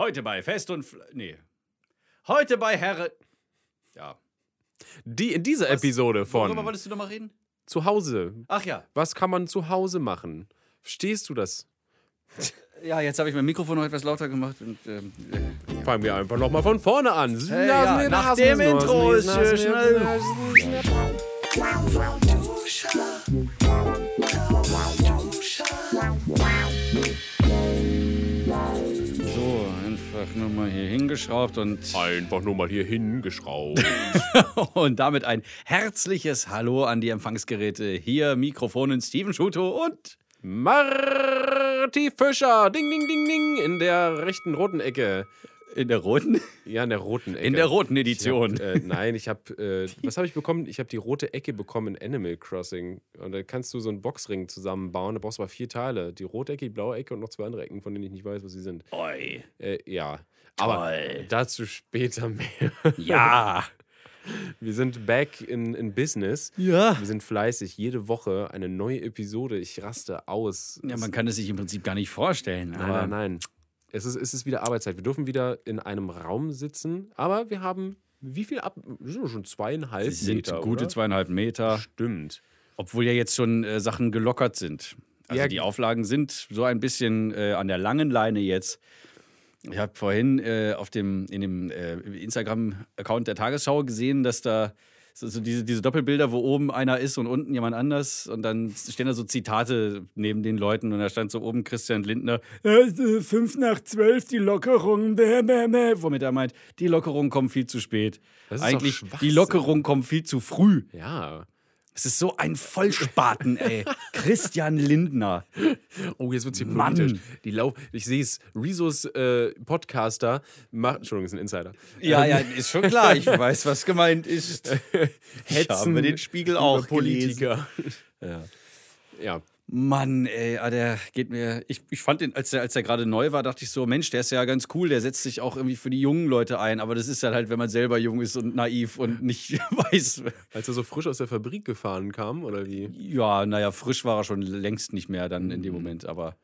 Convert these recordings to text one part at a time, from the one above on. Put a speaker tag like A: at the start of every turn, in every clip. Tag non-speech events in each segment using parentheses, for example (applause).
A: Heute bei Fest und. Fl nee. Heute bei Herre. Ja.
B: Die, in dieser Episode
A: Worüber
B: von
A: wolltest du nochmal reden?
B: zu Hause.
A: Ach ja.
B: Was kann man zu Hause machen? Verstehst du das? (laughs)
A: Ja, jetzt habe ich mein Mikrofon noch etwas lauter gemacht. Und, ähm, äh,
B: Fangen wir einfach nochmal von vorne an.
A: Hey, ja, nach dem Intro ist schön schnell. Einfach nur mal hier hingeschraubt und,
B: Einfach nur mal hier hingeschraubt. (laughs)
A: und damit ein herzliches Hallo an die Empfangsgeräte. Hier Mikrofonen Steven Schuto und
B: Marty Fischer. Ding, ding, ding, ding. In der rechten roten Ecke.
A: In der roten,
B: Ja, in der roten Ecke.
A: in der roten Edition.
B: Ich hab, äh, nein, ich habe, äh, (laughs) was habe ich bekommen? Ich habe die rote Ecke bekommen in Animal Crossing. Und da kannst du so einen Boxring zusammenbauen. Da brauchst du aber vier Teile. Die rote Ecke, die blaue Ecke und noch zwei andere Ecken, von denen ich nicht weiß, was sie sind.
A: Oi.
B: Äh, ja. Aber
A: Toll.
B: dazu später mehr.
A: Ja. (laughs)
B: Wir sind back in, in Business.
A: Ja.
B: Wir sind fleißig. Jede Woche eine neue Episode. Ich raste aus.
A: Ja, man kann es sich im Prinzip gar nicht vorstellen.
B: Nein,
A: aber
B: nein, nein. Es ist, es ist wieder Arbeitszeit. Wir dürfen wieder in einem Raum sitzen, aber wir haben wie viel ab? Sind schon zweieinhalb
A: sind
B: Meter.
A: gute
B: oder?
A: zweieinhalb Meter,
B: Stimmt.
A: obwohl ja jetzt schon äh, Sachen gelockert sind. Also
B: Ja.
A: die Auflagen sind so ein bisschen äh, an der langen Leine jetzt. Ich habe vorhin äh, auf dem, in dem äh, Instagram-Account der Tagesschau gesehen, dass da so, so diese, diese Doppelbilder, wo oben einer ist und unten jemand anders. Und dann stehen da so Zitate neben den Leuten. Und da stand so oben Christian Lindner, "Äh, fünf nach zwölf, die Lockerung, bäh, bäh, bäh." womit er meint, die Lockerung kommt viel zu spät. Eigentlich, die. Lockerung kommt viel zu früh.
B: Ja.
A: Es ist so ein Vollspaten, ey. (laughs) Christian Lindner.
B: Oh, jetzt wird es hier
A: Mann.
B: politisch. Die Lau ich sehe es. Rezos äh, Podcaster macht. Entschuldigung, ist ein Insider.
A: Ja, ja, ist schon klar. Ich (laughs) weiß, was gemeint ist. (laughs) Ich
B: Hetzen
A: habe den Spiegel auch
B: Politiker.
A: Ja.
B: Ja.
A: Mann, ey, ah, der geht mir. Ich, ich fand den, als der, als der gerade neu war, dachte ich so, Mensch, der ist ja ganz cool, der setzt sich auch irgendwie für die jungen Leute ein. Aber das ist dann halt, wenn man selber jung ist und naiv und (laughs) nicht weiß.
B: Als er so frisch aus der Fabrik gefahren kam, oder wie?
A: Ja, naja, frisch war er schon längst nicht mehr dann in dem Moment, aber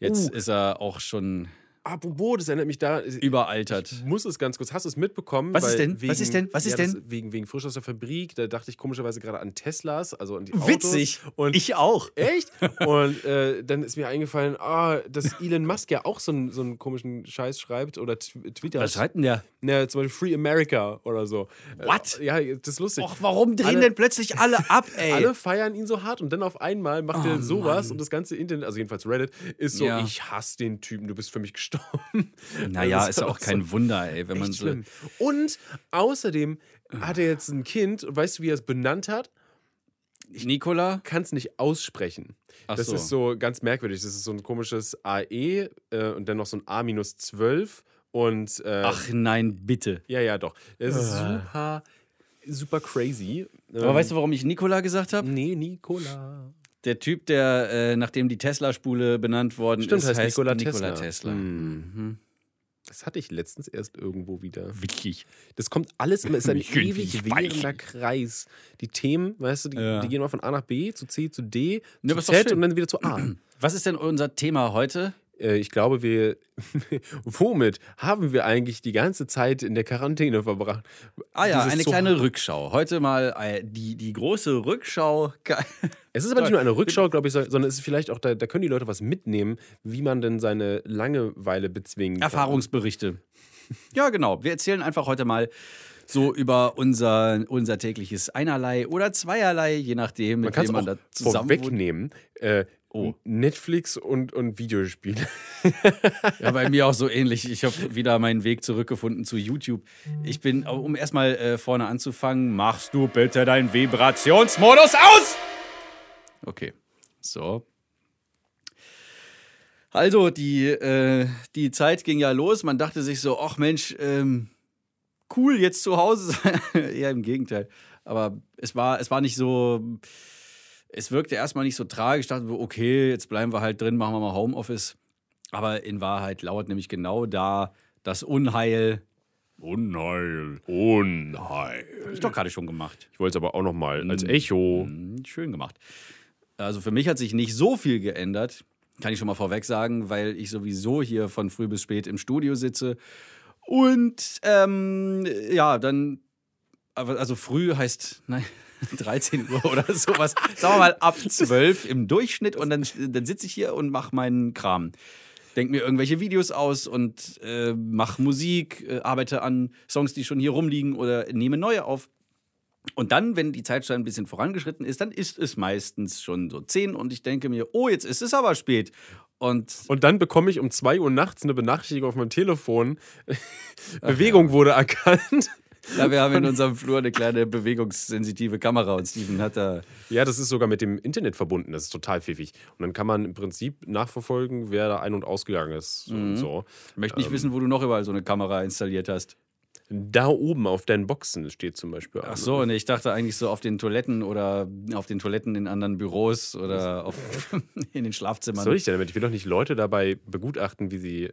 A: jetzt
B: Uh.
A: ist er auch schon
B: Apropos, das erinnert mich da.
A: überaltert.
B: Ich muss es ganz kurz. Hast du es mitbekommen?
A: Was ist denn? Was ist denn? Was ist
B: das-
A: denn?
B: Wegen, wegen frisch aus der Fabrik. Da dachte ich komischerweise gerade an Teslas, also an die
A: Witzig.
B: Autos. Und
A: Ich auch.
B: Echt? Und äh, dann ist mir eingefallen, ah, dass Elon Musk ja auch so einen, so einen komischen Scheiß schreibt oder tw twittert.
A: Was schreibt denn der?
B: Ne, zum Beispiel Free America oder so.
A: What?
B: Äh, ja, das ist lustig.
A: Och, warum drehen
B: Alle-
A: denn plötzlich alle ab, (laughs) ey?
B: Alle feiern ihn so hart und dann auf einmal macht
A: Oh,
B: er sowas
A: Mann.
B: und das ganze Internet, also jedenfalls Reddit, ist so,
A: Ja.
B: ich hasse den Typen, du bist für mich gestorben. (laughs)
A: naja,
B: Das
A: ist ja auch
B: so
A: kein Wunder, ey, wenn man so.
B: schlimm. Und außerdem hat er jetzt ein Kind weißt du, wie er es benannt hat?
A: Nikola?
B: Kann es nicht aussprechen.
A: Ach
B: das
A: so.
B: ist so ganz merkwürdig. Das ist so ein komisches AE äh, und dann noch so ein A-12 und äh,
A: Ach nein, bitte.
B: ja, ja, doch. Das ist super, super crazy.
A: Aber weißt du, warum ich Nikola gesagt habe?
B: Nee, Nikola.
A: Der Typ, der, äh, nachdem die Tesla-Spule benannt worden
B: Stimmt,
A: ist,
B: heißt
A: heißt
B: Nikola
A: Nikola
B: Tesla.
A: Tesla.
B: Mhm. Das hatte ich letztens erst irgendwo wieder.
A: Wichtig.
B: Das kommt alles immer, ist ein ewig währender Kreis. Die Themen, weißt du, die,
A: Ja.
B: die gehen mal von A nach B, zu C, zu D,
A: Ja,
B: zu Z und dann wieder zu A.
A: Was ist denn unser Thema heute?
B: Äh, ich glaube, wir. (laughs) womit haben wir eigentlich die ganze Zeit in der Quarantäne verbracht?
A: Ah ja,
B: Dieses
A: eine
B: zu-
A: kleine Rückschau. Heute mal äh, die, die große Rückschau.
B: Es ist aber nicht nur eine (laughs) Rückschau, glaube ich, so- sondern es ist vielleicht auch, da, da können die Leute was mitnehmen, wie man denn seine Langeweile bezwingen kann.
A: Erfahrungsberichte. Ja, genau. Wir erzählen einfach heute mal so über unser, unser tägliches Einerlei oder Zweierlei, je nachdem,
B: Man
A: mit
B: kann es
A: wem man da zusammen
B: vorwegnehmen. Äh,
A: Oh.
B: Netflix und, und Videospiele. (laughs)
A: Ja, bei mir auch so ähnlich. Ich habe wieder meinen Weg zurückgefunden zu YouTube. Ich bin, um erstmal äh, vorne anzufangen, machst du bitte deinen Vibrationsmodus aus! Okay, so. Also, die, äh, die Zeit ging ja los. Man dachte sich so, ach Mensch, ähm, cool, jetzt zu Hause sein. (laughs) Eher im Gegenteil. Aber es war, es war nicht so. Es wirkte erstmal nicht so tragisch. Ich dachte, so, okay, jetzt bleiben wir halt drin, machen wir mal Homeoffice. Aber in Wahrheit lauert nämlich genau da das Unheil. Unheil.
B: Unheil.
A: Hab ich doch gerade schon gemacht.
B: Ich wollte es aber auch noch mal als Echo.
A: Hm, Schön gemacht. Also für mich hat sich nicht so viel geändert. Kann ich schon mal vorweg sagen, weil ich sowieso hier von früh bis spät im Studio sitze. Und ähm, ja, dann, also früh heißt, nein, (laughs) 13 Uhr oder sowas. Sagen wir mal ab 12 im Durchschnitt und dann, dann sitze ich hier und mache meinen Kram. Denk mir irgendwelche Videos aus und äh, mache Musik, äh, arbeite an Songs, die schon hier rumliegen oder nehme neue auf. Und dann, wenn die Zeit schon ein bisschen vorangeschritten ist, dann ist es meistens schon so 10 und ich denke mir, oh, jetzt ist es aber spät. Und,
B: und dann bekomme ich um 2 Uhr nachts eine Benachrichtigung auf meinem Telefon. Bewegung wurde erkannt.
A: Ja, wir haben in unserem Flur eine kleine bewegungssensitive Kamera und Steven hat da.
B: Ja, das ist sogar mit dem Internet verbunden. Das ist total pfiffig. Und dann kann man im Prinzip nachverfolgen, wer da ein- und ausgegangen ist. Mhm. Und so.
A: Ich möchte nicht ähm, wissen, wo du noch überall so eine Kamera installiert hast.
B: Da oben auf deinen Boxen steht zum Beispiel.
A: Ach so, nee, ich dachte eigentlich so auf den Toiletten oder auf den Toiletten in anderen Büros oder auf, (laughs) in den Schlafzimmern. Was
B: soll ich denn damit? Ich will doch nicht Leute dabei begutachten, wie sie.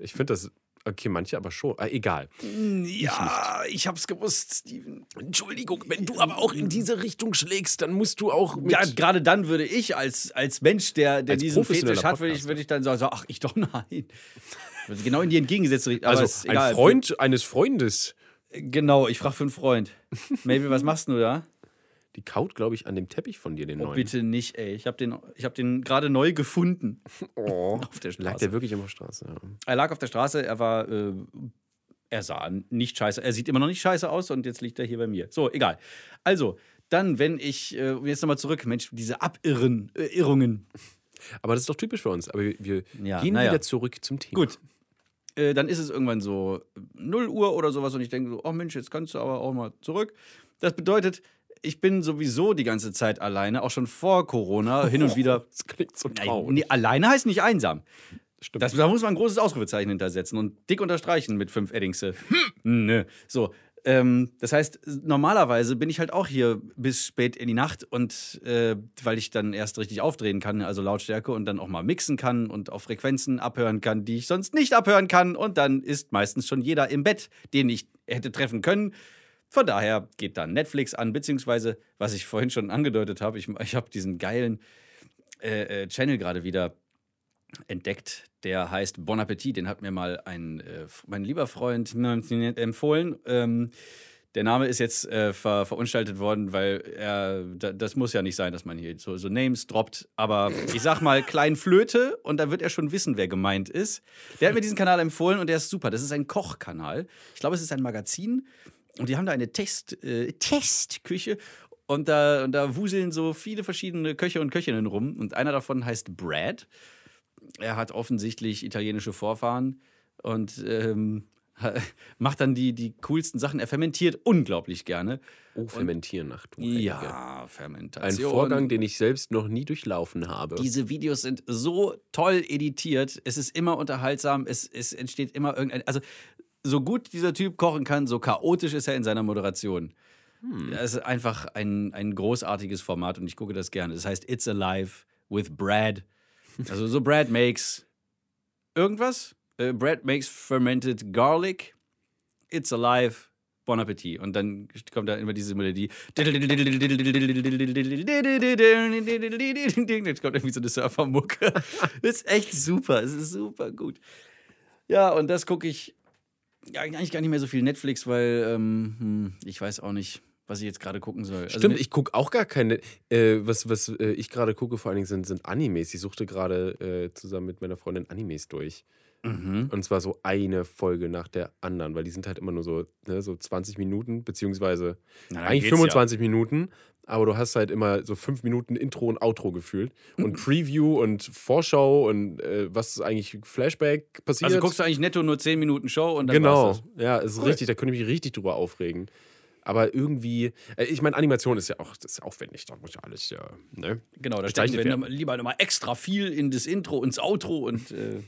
B: Ich finde das Okay, manche aber schon. Ah, egal.
A: Ja, ich, ich hab's gewusst, Steven.
B: Entschuldigung, wenn du aber auch in diese Richtung schlägst, dann musst du auch.
A: ja, gerade dann würde ich als, als Mensch, der, der diesen Fetisch hat, würde ich, würd ich dann sagen: Ach, ich doch (laughs) nein. genau in die entgegengesetzte Richtung.
B: Also, ein Freund eines Freundes.
A: Genau, ich frage für einen Freund. Maybe, was machst du da?
B: Die kaut, glaube ich, an dem Teppich von dir, den
A: oh,
B: neuen.
A: bitte nicht, ey. Ich habe den, hab den gerade neu gefunden. (laughs)
B: Oh, auf der Straße. Lag der wirklich auf der Straße? Ja.
A: Er lag auf der Straße, er war. Äh, er sah nicht scheiße. Er sieht immer noch nicht scheiße aus und jetzt liegt er hier bei mir. So, egal. Also, dann, wenn ich. Äh, jetzt nochmal zurück, Mensch, diese Abirren, äh, Irrungen.
B: Aber das ist doch typisch für uns. Aber wir, wir ja, gehen wieder zurück zum Thema.
A: Gut. Äh, dann ist es irgendwann so 0 Uhr oder sowas und ich denke so, oh Mensch, jetzt kannst du aber auch mal zurück. Das bedeutet, ich bin sowieso die ganze Zeit alleine, auch schon vor Corona, hin und wieder. (laughs)
B: Das klingt so
A: traurig. Nee, alleine heißt nicht einsam. Stimmt. Das, da muss man ein großes Ausrufezeichen hintersetzen und dick unterstreichen mit fünf Eddingse. Hm. Nö. So. Ähm, das heißt, normalerweise bin ich halt auch hier bis spät in die Nacht und äh, weil ich dann erst richtig aufdrehen kann, also Lautstärke und dann auch mal mixen kann und auf Frequenzen abhören kann, die ich sonst nicht abhören kann. Und dann ist meistens schon jeder im Bett, den ich hätte treffen können. Von daher geht dann Netflix an, beziehungsweise, was ich vorhin schon angedeutet habe, ich, ich habe diesen geilen äh, äh, Channel gerade wieder entdeckt, der heißt Bon Appetit. Den hat mir mal ein, äh, mein lieber Freund empfohlen. Ähm, der Name ist jetzt äh, ver, verunstaltet worden, weil er, da, das muss ja nicht sein, dass man hier so, so Names droppt. Aber ich sag mal Klein Flöte und da wird er schon wissen, wer gemeint ist. Der hat mir diesen Kanal empfohlen und der ist super. Das ist ein Kochkanal. Ich glaube, es ist ein Magazin und die haben da eine Test, äh, Testküche und da, und da wuseln so viele verschiedene Köche und Köchinnen rum. Und einer davon heißt Brad. Er hat offensichtlich italienische Vorfahren und ähm, (laughs) macht dann die, die coolsten Sachen. Er fermentiert unglaublich gerne.
B: Oh, fermentieren, ach du
A: Ja, Fermentation.
B: Ein Vorgang, den ich selbst noch nie durchlaufen habe.
A: Diese Videos sind so toll editiert. Es ist immer unterhaltsam. Es, es entsteht immer irgendein. Also, so gut dieser Typ kochen kann, so chaotisch ist er in seiner Moderation. Hm. Das ist einfach ein, ein großartiges Format und ich gucke das gerne. Das heißt It's Alive with Brad. Also so Brad makes irgendwas. Uh, Brad makes fermented garlic. It's Alive. Bon Appetit. Und dann kommt da immer diese Melodie. Jetzt kommt irgendwie so eine Surfermucke. Das (laughs) ist echt super. Es ist super gut. Ja, und das gucke ich ja, eigentlich gar nicht mehr so viel Netflix, weil ähm, hm, ich weiß auch nicht, was ich jetzt gerade gucken soll.
B: Also Stimmt, ich gucke auch gar keine. Äh, was was äh, ich gerade gucke, vor allen Dingen sind, sind Animes. Ich suchte gerade äh, zusammen mit meiner Freundin Animes durch. Mhm. Und zwar so eine Folge nach der anderen, weil die sind halt immer nur so, ne, so 20 Minuten, beziehungsweise Na, eigentlich 25 ja. Minuten, aber du hast halt immer so fünf Minuten Intro und Outro gefühlt. Und Preview und Vorschau und äh, was ist eigentlich Flashback passiert.
A: Also guckst du eigentlich netto nur 10 Minuten Show und dann
B: Genau, war's das. ja, ist cool. richtig, da könnte ich mich richtig drüber aufregen. Aber irgendwie, äh, ich meine, Animation ist ja auch das ist aufwendig, da muss ja alles, ja, ne?
A: Genau, da stecken wir lieber nochmal extra viel in das Intro, ins Outro und. Äh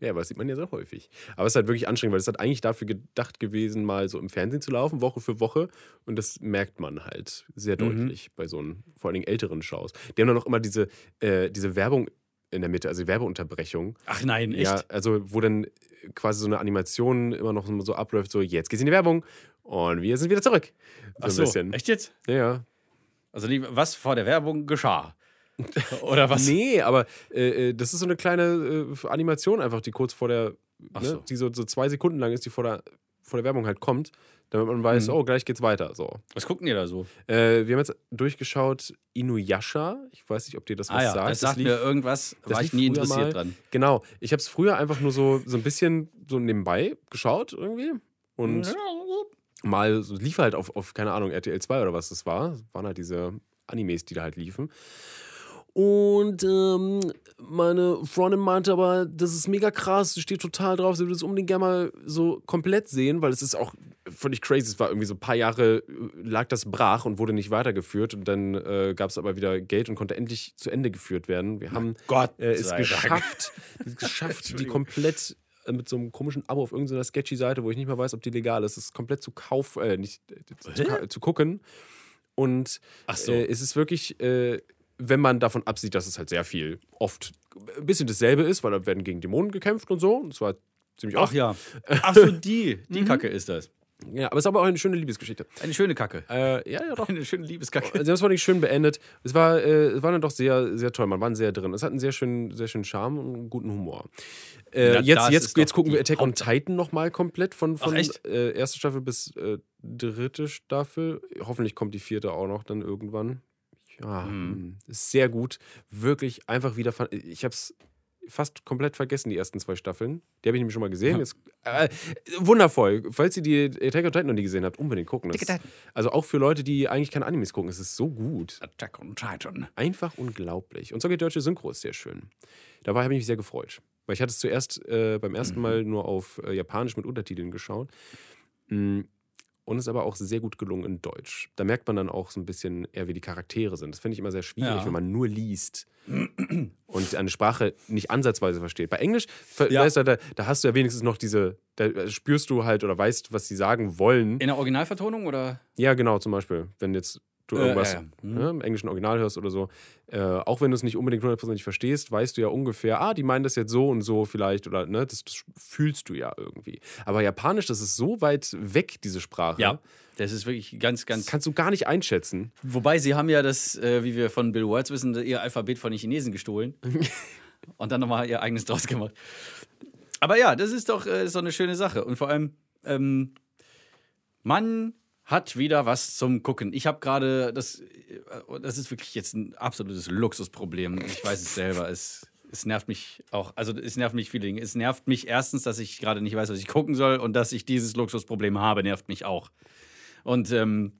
B: ja, aber das sieht man ja sehr häufig. Aber es ist halt wirklich anstrengend, weil es hat eigentlich dafür gedacht gewesen, mal so im Fernsehen zu laufen, Woche für Woche. Und das merkt man halt sehr mhm. deutlich bei so einen, vor allen Dingen älteren Shows. Die haben dann auch immer diese, äh, diese Werbung in der Mitte, also die Werbeunterbrechung.
A: Ach nein, echt?
B: Ja, also wo dann quasi so eine Animation immer noch so abläuft, so jetzt geht's in die Werbung und wir sind wieder zurück.
A: So Ach so, echt jetzt?
B: Ja, ja.
A: Also was vor der Werbung geschah. (laughs) Oder was?
B: Nee, aber äh, äh, das ist so eine kleine äh, Animation einfach, die kurz vor der, ne,
A: so.
B: die so, so zwei Sekunden lang ist, die vor der, vor der Werbung halt kommt, damit man weiß,
A: Mhm.
B: oh, gleich geht's weiter. So.
A: Was gucken die da so?
B: Äh, wir haben jetzt durchgeschaut Inuyasha. Ich weiß nicht, ob dir das was
A: Ah ja,
B: sagt.
A: das sagt
B: lief-
A: mir irgendwas,
B: das
A: war ich nie interessiert
B: mal.
A: dran.
B: Genau. Ich habe es früher einfach nur so, so ein bisschen so nebenbei geschaut irgendwie. Und mal so lief halt auf, auf, keine Ahnung, RTL 2 oder was das war. Das waren halt diese Animes, die da halt liefen. Und ähm, meine Freundin meinte aber, das ist mega krass, sie steht total drauf, sie würde es unbedingt gerne mal so komplett sehen, weil es ist auch völlig crazy. Es war irgendwie so ein paar Jahre, äh, lag das brach und wurde nicht weitergeführt. Und dann äh, gab es aber wieder Geld und konnte endlich zu Ende geführt werden. Wir haben
A: Gott
B: äh, es geschafft, (laughs) es geschafft, die komplett äh, mit so einem komischen Abo auf irgendeiner sketchy Seite, wo ich nicht mal weiß, ob die legal ist, es komplett zu kauf, äh, nicht äh, zu, zu gucken. Und
A: so.
B: äh, es ist wirklich, äh, wenn man davon absieht, dass es halt sehr viel oft ein bisschen dasselbe ist, weil da werden gegen Dämonen gekämpft und so. Und zwar ziemlich
A: Ach
B: oft.
A: ja. (laughs) Ach so, die. Die Kacke ist das.
B: Ja, aber es ist aber auch eine schöne Liebesgeschichte.
A: Eine schöne Kacke.
B: Äh, ja, ja, doch.
A: Eine schöne Liebeskacke.
B: Sie haben es wirklich schön beendet. Es war, äh, es war dann doch sehr, sehr toll. Man war sehr drin. Es hat einen sehr schönen, sehr schönen Charme und einen guten Humor. Äh,
A: Na,
B: jetzt, jetzt, jetzt gucken wir Attack on Titan nochmal komplett von, von
A: echt?
B: äh, erste Staffel bis äh, dritte Staffel. Hoffentlich kommt die vierte auch noch dann irgendwann. Ja,
A: Mhm.
B: mh, ist sehr gut. Wirklich einfach wieder. Ich habe es fast komplett vergessen, die ersten zwei Staffeln. Die habe ich nämlich schon mal gesehen. Jetzt, äh, wundervoll. Falls ihr die Attack on Titan noch nie gesehen habt, unbedingt gucken. Das, also auch für Leute, die eigentlich keine Animes gucken, es ist so gut.
A: Attack on Titan.
B: Einfach unglaublich. Und sogar die deutsche Synchro ist sehr schön. Dabei habe ich mich sehr gefreut. Weil ich hatte es zuerst äh, beim ersten
A: Mhm.
B: Mal nur auf äh, Japanisch mit Untertiteln geschaut. Mm, Und ist aber auch sehr gut gelungen in Deutsch. Da merkt man dann auch so ein bisschen eher, wie die Charaktere sind. Das finde ich immer sehr schwierig,
A: Ja.
B: wenn man nur liest und eine Sprache nicht ansatzweise versteht. Bei Englisch,
A: Ja.
B: weißt du, da, da hast du ja wenigstens noch diese, da spürst du halt oder weißt, was sie sagen wollen.
A: In der Originalvertonung oder?
B: Ja, genau, zum Beispiel. Wenn jetzt du
A: Äh,
B: irgendwas
A: ja, ja. Mhm.
B: Ne, im englischen Original hörst oder so, äh, auch wenn du es nicht unbedingt hundertprozentig verstehst, weißt du ja ungefähr, ah, die meinen das jetzt so und so vielleicht oder ne, das, das fühlst du ja irgendwie. Aber Japanisch, das ist so weit weg, diese Sprache.
A: Das ist wirklich ganz,
B: Das
A: ganz.
B: kannst du gar nicht einschätzen.
A: Wobei sie haben ja das, äh, wie wir von Bill Words wissen, ihr Alphabet von den Chinesen gestohlen (laughs) und dann nochmal ihr eigenes draus gemacht. Aber ja, das ist doch, äh, doch eine schöne Sache. Und vor allem, ähm, man hat wieder was zum Gucken. Ich habe gerade, das, das ist wirklich jetzt ein absolutes Luxusproblem. Ich weiß es selber. Es, es nervt mich auch, also es nervt mich viele Dinge. Es nervt mich erstens, dass ich gerade nicht weiß, was ich gucken soll und dass ich dieses Luxusproblem habe, nervt mich auch. Und ähm,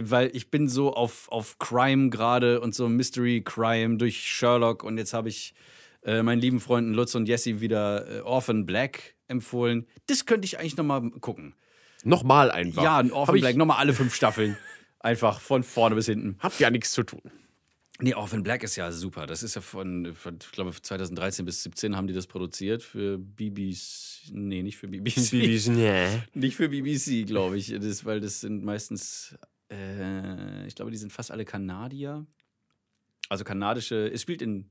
A: weil ich bin so auf, auf Crime gerade und so Mystery Crime durch Sherlock und jetzt habe ich äh, meinen lieben Freunden Lutz und Jesse wieder äh, Orphan Black empfohlen. Das könnte ich eigentlich nochmal gucken.
B: Nochmal einfach.
A: Ja, ein Orphan nochmal alle fünf Staffeln. Einfach von vorne bis hinten.
B: Habt ja nichts zu tun.
A: Nee, Orphan Black ist ja super. Das ist ja von, von ich glaube, 2013 bis 2017 haben die das produziert für BBC. Nee, nicht für BBC. (laughs) Nicht für BBC, glaube ich. Das, weil das sind meistens, äh, ich glaube, die sind fast alle Kanadier. Also kanadische, es spielt in.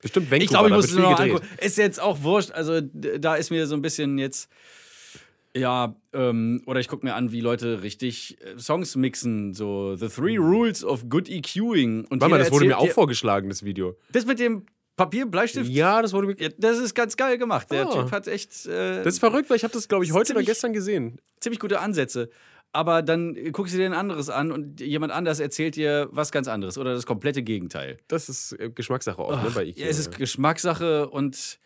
B: Bestimmt Vancouver.
A: Ich glaube, ich muss es noch angucken. Ist jetzt auch wurscht. Also da ist mir so ein bisschen jetzt. Ja, ähm, oder ich gucke mir an, wie Leute richtig äh, Songs mixen. So The Three Rules of Good EQing. Und
B: Warte mal, das wurde mir auch vorgeschlagen, das Video.
A: Das mit dem Papier, Bleistift.
B: Ja, das wurde mir.
A: Ja, das ist ganz geil gemacht. Der
B: Ah.
A: Typ hat echt. Äh,
B: Das ist verrückt, weil ich habe das, glaube ich, heute oder
A: Ziemlich-
B: gestern gesehen.
A: ziemlich gute Ansätze. Aber dann guckst du dir ein anderes an und jemand anders erzählt dir was ganz anderes oder das komplette Gegenteil.
B: Das ist äh, Geschmackssache auch, ne, bei Ikea.
A: Ja, es ist Geschmackssache und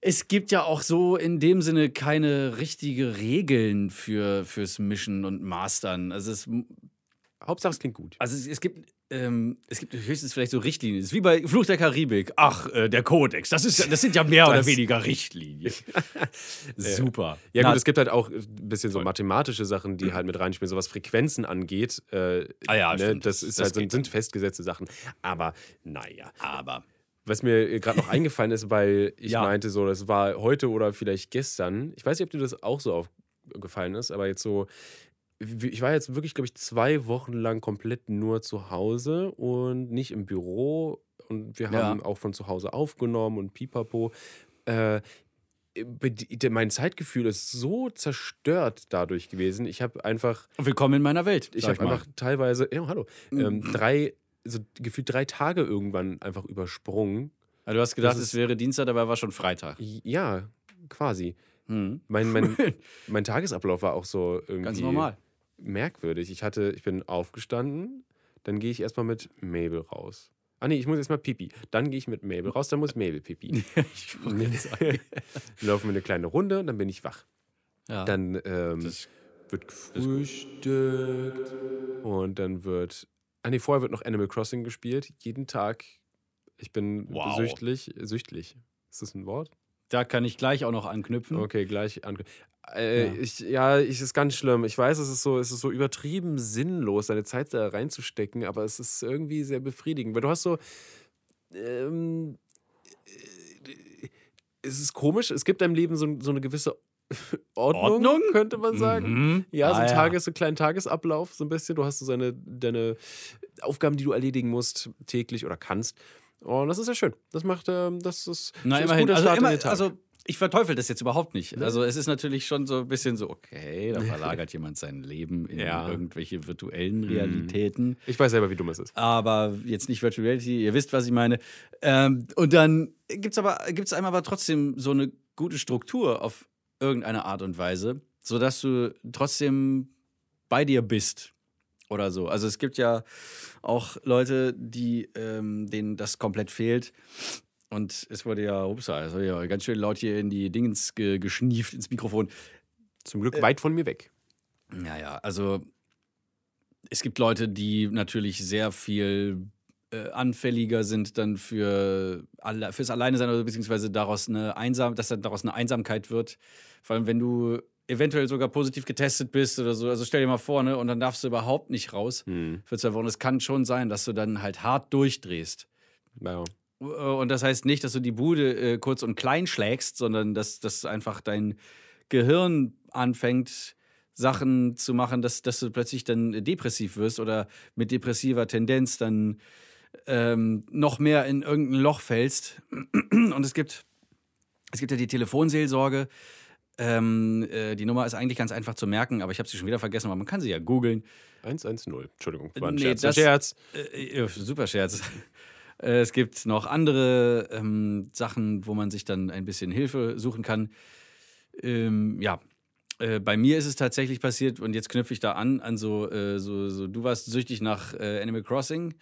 A: es gibt ja auch so in dem Sinne keine richtige Regeln für, fürs Mischen und Mastern. Also es,
B: Hauptsache, es klingt gut.
A: also es, es gibt. Ähm, es gibt höchstens vielleicht so Richtlinien. Es ist wie bei Fluch der Karibik. Ach, äh, der Kodex. Das, ist, das sind ja mehr oder weniger Richtlinien. (laughs) Super.
B: Ja,
A: Na,
B: gut, es gibt halt auch ein bisschen so mathematische Sachen, die halt mit reinspielen, so was Frequenzen angeht. Äh,
A: Ah ja,
B: ne,
A: stimmt.
B: das ist
A: Das
B: halt, sind,
A: geht
B: sind festgesetzte Sachen. Aber naja.
A: aber.
B: Was mir gerade noch (laughs) eingefallen ist, weil ich
A: Ja.
B: meinte, so, das war heute oder vielleicht gestern. Ich weiß nicht, ob dir das auch so aufgefallen ist, aber jetzt so. Ich war jetzt wirklich, glaube ich, zwei Wochen lang komplett nur zu Hause und nicht im Büro. Und wir
A: Ja.
B: haben auch von zu Hause aufgenommen und pipapo. Äh, mein Zeitgefühl ist so zerstört dadurch gewesen. Ich habe einfach,
A: Willkommen in meiner Welt.
B: ich habe einfach teilweise, ja, hallo, ähm, drei so gefühlt drei Tage irgendwann einfach übersprungen.
A: Also du hast gedacht, es wäre Dienstag, dabei war schon Freitag.
B: Ja, quasi.
A: Hm.
B: Mein, mein, mein Tagesablauf war auch so irgendwie
A: Ganz normal.
B: merkwürdig. Ich hatte, ich bin aufgestanden, dann gehe ich erstmal mit Mabel raus. Ah nee, ich muss erstmal pipi. Dann gehe ich mit Mabel raus, dann muss Mabel pipi. (laughs)
A: Ich (laughs)
B: laufen wir eine kleine Runde, dann bin ich wach.
A: ja.
B: Dann ähm, wird gefrühstückt und dann wird. Ah nee, vorher wird noch Animal Crossing gespielt. Jeden Tag. Ich bin
A: Wow.
B: süchtlich. Süchtlich. Ist das ein Wort?
A: da kann ich gleich auch noch anknüpfen.
B: Okay, gleich an. Äh,
A: Ja.
B: Ich, ja, ich ist ganz schlimm. Ich weiß, es ist so, es ist so übertrieben sinnlos, deine Zeit da reinzustecken, aber es ist irgendwie sehr befriedigend, weil du hast so. Ähm, äh, es ist komisch. Es gibt deinem Leben so, so eine gewisse (laughs) Ordnung,
A: Ordnung?
B: könnte man sagen.
A: Mhm.
B: Ja, so
A: Ah,
B: ein Tages, so einen kleinen Tagesablauf, so ein bisschen. Du hast so seine, deine Aufgaben, die du erledigen musst, täglich oder kannst. Und das ist ja schön. Das macht, ähm, das ist,
A: Na,
B: ist
A: immerhin.
B: guter
A: Also, immer, also, ich verteufel das jetzt überhaupt nicht.
B: Ne?
A: Also, es ist natürlich schon so ein bisschen so, okay, da (laughs) verlagert jemand sein Leben in
B: Ja.
A: irgendwelche virtuellen Realitäten.
B: ich weiß selber, wie dumm es ist.
A: aber jetzt nicht Virtual Reality, ihr wisst, was ich meine. Ähm, und dann gibt es aber, gibt's einem aber trotzdem so eine gute Struktur auf irgendeine Art und Weise, sodass du trotzdem bei dir bist oder so. Also es gibt ja auch Leute, die ähm, denen das komplett fehlt. Und es wurde ja, ups, es wurde ja ganz schön laut hier in die Dingens ge geschnieft, ins Mikrofon.
B: Zum Glück
A: Äh,
B: weit von mir weg.
A: Naja, also es gibt Leute, die natürlich sehr viel äh, anfälliger sind dann für alle, fürs Alleine sein oder beziehungsweise daraus eine einsam, dass dann daraus eine Einsamkeit wird. Vor allem, wenn du eventuell sogar positiv getestet bist oder so. Also stell dir mal vor, ne, und dann darfst du überhaupt nicht raus
B: Hm.
A: für zwei Wochen. Es kann schon sein, dass du dann halt hart durchdrehst.
B: Ja.
A: Äh, Und das heißt nicht, dass du die Bude äh, kurz und klein schlägst, sondern dass, dass einfach dein Gehirn anfängt, Sachen zu machen, dass, dass du plötzlich dann depressiv wirst oder mit depressiver Tendenz dann ähm, noch mehr in irgendein Loch fällst. (clears throat) Und es gibt, es gibt ja die Telefonseelsorge. Ähm, äh, die Nummer ist eigentlich ganz einfach zu merken, aber ich habe sie schon wieder vergessen, aber man kann sie ja googeln.
B: 110. Entschuldigung, war ein
A: Nee,
B: Scherz.
A: das-
B: ein Scherz.
A: Äh, äh, super Scherz. (laughs) Äh, Es gibt noch andere ähm, Sachen, wo man sich dann ein bisschen Hilfe suchen kann. Ähm, ja, äh, bei mir ist es tatsächlich passiert und jetzt knüpfe ich da an, an so, äh, so, so du warst süchtig nach äh, Animal Crossing.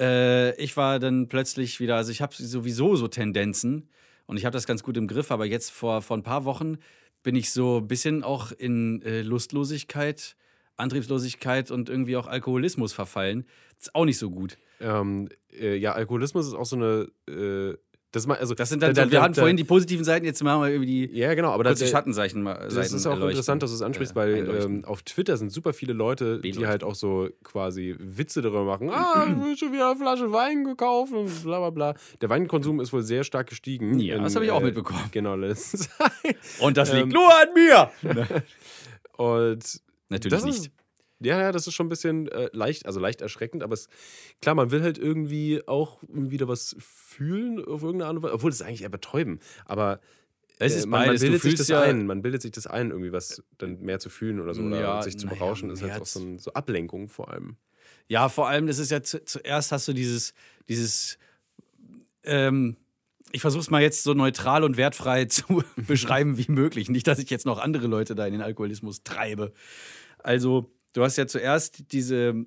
A: Äh, ich war dann plötzlich wieder, also ich habe sowieso so Tendenzen und ich habe das ganz gut im Griff, aber jetzt vor, vor ein paar Wochen bin ich so ein bisschen auch in äh, Lustlosigkeit, Antriebslosigkeit und irgendwie auch Alkoholismus verfallen. Das ist auch nicht so gut.
B: Ähm, äh, ja, Alkoholismus ist auch so eine. Äh, das, mal, also,
A: Das sind dann
B: da-
A: so, wir
B: da-
A: hatten
B: da-
A: vorhin die positiven Seiten, jetzt machen wir über die
B: Ja, genau, aber
A: kurz
B: da-
A: die Schattenseiten mal
B: Das
A: Seiten
B: ist auch
A: erleuchten.
B: interessant, dass du es ansprichst,
A: Äh,
B: weil ähm, auf Twitter sind super viele Leute, die halt auch so quasi Witze darüber machen. (clears throat) Ah, ich will schon wieder eine Flasche Wein gekauft und bla bla bla. Der Weinkonsum ist wohl sehr stark gestiegen.
A: Ja, das habe ich auch mitbekommen.
B: Genau, letzte Zeit.
A: Und das (laughs) liegt
B: ähm,
A: nur an mir! (laughs)
B: Und
A: Natürlich
B: das
A: nicht.
B: Ist, ja, ja, das ist schon ein bisschen äh, leicht, also leicht erschreckend, aber es, klar, man will halt irgendwie auch wieder was fühlen auf irgendeine Art und Weise, obwohl ist eigentlich eher betäuben, aber
A: Es
B: äh,
A: ist
B: man, man.
A: Du
B: bildet sich das
A: ja-
B: ein, man bildet sich das ein, irgendwie was dann mehr zu fühlen oder so, oder
A: Ja,
B: sich zu
A: naja,
B: berauschen, ist halt auch so, ein, so Ablenkung vor allem.
A: Ja, vor allem, das ist ja zu, zuerst hast du dieses, dieses, ähm, ich versuche es mal jetzt so neutral und wertfrei (laughs) zu beschreiben wie möglich. Nicht, dass ich jetzt noch andere Leute da in den Alkoholismus treibe. Also, du hast ja zuerst diese,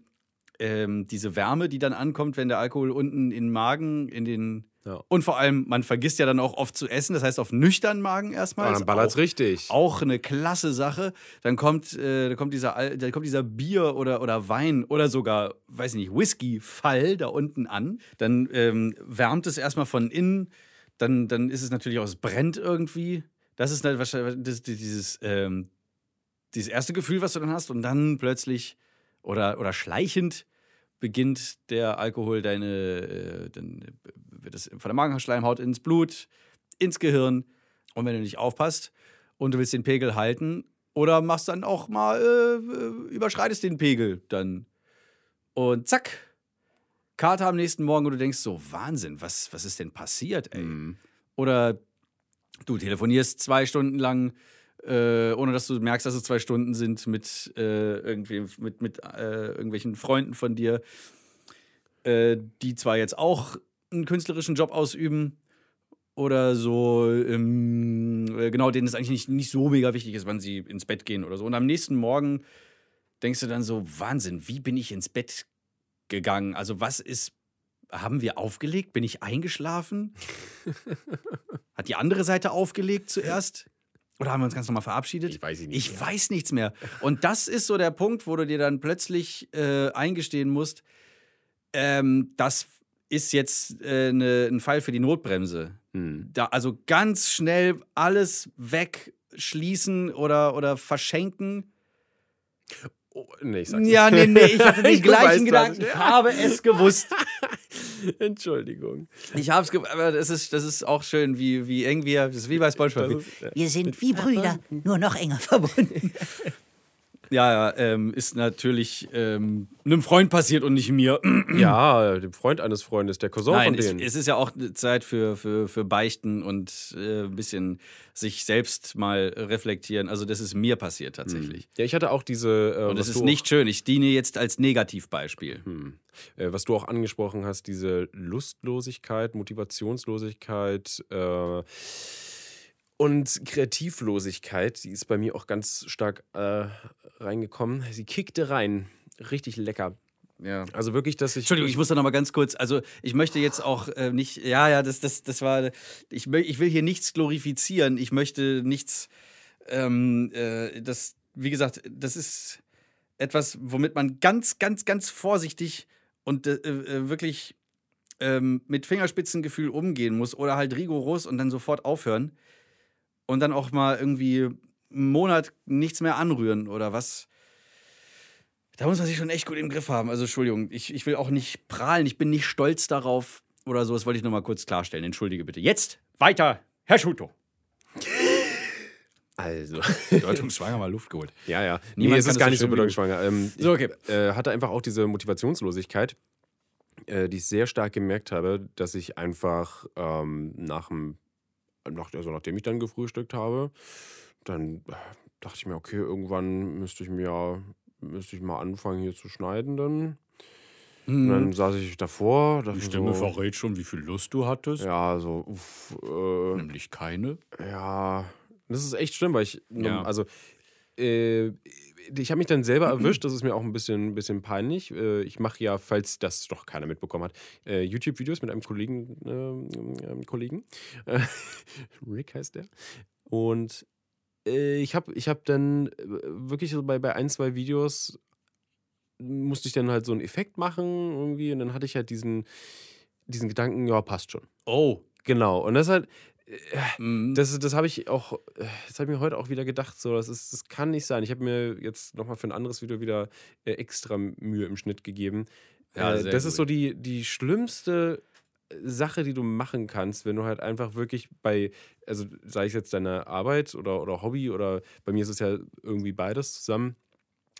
A: ähm, diese Wärme, die dann ankommt, wenn der Alkohol unten in den Magen, in den.
B: Ja.
A: Und vor allem, man vergisst ja dann auch oft zu essen, das heißt auf nüchternen Magen erstmal.
B: Ah,
A: ist
B: dann ballert's
A: auch-
B: richtig.
A: auch eine klasse Sache. Dann kommt, äh, da kommt dieser, Al- da kommt dieser Bier oder, oder Wein oder sogar, weiß ich nicht, Whisky-Fall da unten an. Dann ähm, wärmt es erstmal von innen. Dann, dann ist es natürlich auch, es brennt irgendwie. Das ist halt wahrscheinlich das, dieses, ähm, dieses erste Gefühl, was du dann hast. Und dann plötzlich oder, oder schleichend beginnt der Alkohol deine, äh, dann wird es von der Magenschleimhaut ins Blut, ins Gehirn. Und wenn du nicht aufpasst und du willst den Pegel halten oder machst dann auch mal, äh, überschreitest den Pegel dann. Und zack, Kater am nächsten Morgen und du denkst so, Wahnsinn, was, was ist denn passiert, ey?
B: Mhm.
A: Oder du telefonierst zwei Stunden lang, äh, ohne dass du merkst, dass es zwei Stunden sind mit, äh, irgendwie, mit, mit äh, irgendwelchen Freunden von dir. äh, die zwar jetzt auch einen künstlerischen Job ausüben oder so, ähm, äh, genau, denen es eigentlich nicht, nicht so mega wichtig ist, wann sie ins Bett gehen oder so. Und am nächsten Morgen denkst du dann so, Wahnsinn, wie bin ich ins Bett gegangen? Also was ist, haben wir aufgelegt? Bin ich eingeschlafen? (laughs) Hat die andere Seite aufgelegt zuerst? Oder haben wir uns ganz normal verabschiedet?
B: Ich weiß nicht
A: Ich
B: mehr.
A: weiß nichts mehr. Und das ist so der Punkt, wo du dir dann plötzlich äh, eingestehen musst, ähm, das ist jetzt äh, ne, ein Fall für die Notbremse.
B: Hm.
A: Da, also ganz schnell alles wegschließen oder, oder verschenken.
B: Oh, nee, ich sag's
A: Ja, nee, nee, ich hatte (laughs) den
B: Ich
A: gleichen Gedanken. Ich habe es gewusst. (laughs)
B: Entschuldigung.
A: Ich habe es gewusst, aber das ist, das ist auch schön, wie, wie eng wir, das ist wie bei SpongeBob.
B: Ist, ja.
C: Wir sind wie Brüder, nur noch enger verbunden. (laughs)
A: Ja, ja, ähm, ist natürlich ähm, einem Freund passiert und nicht mir. (clears throat)
B: ja, dem Freund eines Freundes, der Cousin
A: Nein,
B: von
A: es,
B: denen.
A: es ist ja auch Zeit für, für, für Beichten und äh, ein bisschen sich selbst mal reflektieren. Also, das ist mir passiert tatsächlich.
B: ja, ich hatte auch diese. Äh,
A: Und es ist nicht schön. Ich diene jetzt als Negativbeispiel.
B: Auch, äh, was du auch angesprochen hast, diese Lustlosigkeit, Motivationslosigkeit. Äh, und Kreativlosigkeit, die ist bei mir auch ganz stark äh, reingekommen. Sie kickte rein. Richtig lecker.
A: Ja.
B: Also wirklich, dass ich.
A: Entschuldigung, ich muss da noch mal ganz kurz. Also, ich möchte jetzt auch äh, nicht. Ja, ja, das, das, das war. Ich, ich will hier nichts glorifizieren. Ich möchte nichts. Ähm, äh, das, wie gesagt, das ist etwas, womit man ganz, ganz, ganz vorsichtig und äh, äh, wirklich ähm, mit Fingerspitzengefühl umgehen muss oder halt rigoros und dann sofort aufhören und dann auch mal irgendwie einen Monat nichts mehr anrühren oder was. Da muss man sich schon echt gut im Griff haben. Also, Entschuldigung, ich, ich will auch nicht prahlen, ich bin nicht stolz darauf oder so. Das wollte ich nochmal kurz klarstellen. Entschuldige bitte. Jetzt weiter, Herr Schuto. (laughs)
B: Also.
A: Bedeutungsschwanger mal Luft geholt.
B: Ja, ja.
A: Niemand
B: nee, es
A: kann
B: ist gar
A: so
B: nicht so bedeutungsschwanger. Ähm,
A: So, okay.
B: Ich äh, hatte einfach auch diese Motivationslosigkeit, äh, die ich sehr stark gemerkt habe, dass ich einfach ähm, nach dem, nach, also nachdem ich dann gefrühstückt habe, dann äh, dachte ich mir, okay, irgendwann müsste ich mir müsste ich mal anfangen hier zu schneiden dann. Und dann saß ich davor,
A: Die Stimme
B: so,
A: verrät schon, wie viel Lust du hattest.
B: ja, so, uff, äh,
A: Nämlich keine.
B: ja, das ist echt schlimm, weil ich,
A: Ja.
B: also, äh, ich habe mich dann selber erwischt, das ist mir auch ein bisschen, bisschen peinlich. Äh, ich mache ja, falls das doch keiner mitbekommen hat, äh, YouTube-Videos mit einem Kollegen, äh, ähm, Kollegen. (laughs) Rick heißt der. Und äh, ich habe ich hab dann wirklich so bei, bei ein, zwei Videos musste ich dann halt so einen Effekt machen irgendwie und dann hatte ich halt diesen, diesen Gedanken, ja, passt schon.
A: Oh.
B: Genau. Und das ist halt,
A: Mhm.
B: Das, das habe ich auch, äh, das habe ich mir heute auch wieder gedacht, so, das, ist, das kann nicht sein. Ich habe mir jetzt nochmal für ein anderes Video wieder äh, extra Mühe im Schnitt gegeben.
A: Ja,
B: äh, das ist
A: gut.
B: so die, die schlimmste Sache, die du machen kannst, wenn du halt einfach wirklich bei, also sei es jetzt deine Arbeit oder, oder Hobby oder bei mir ist es ja irgendwie beides zusammen.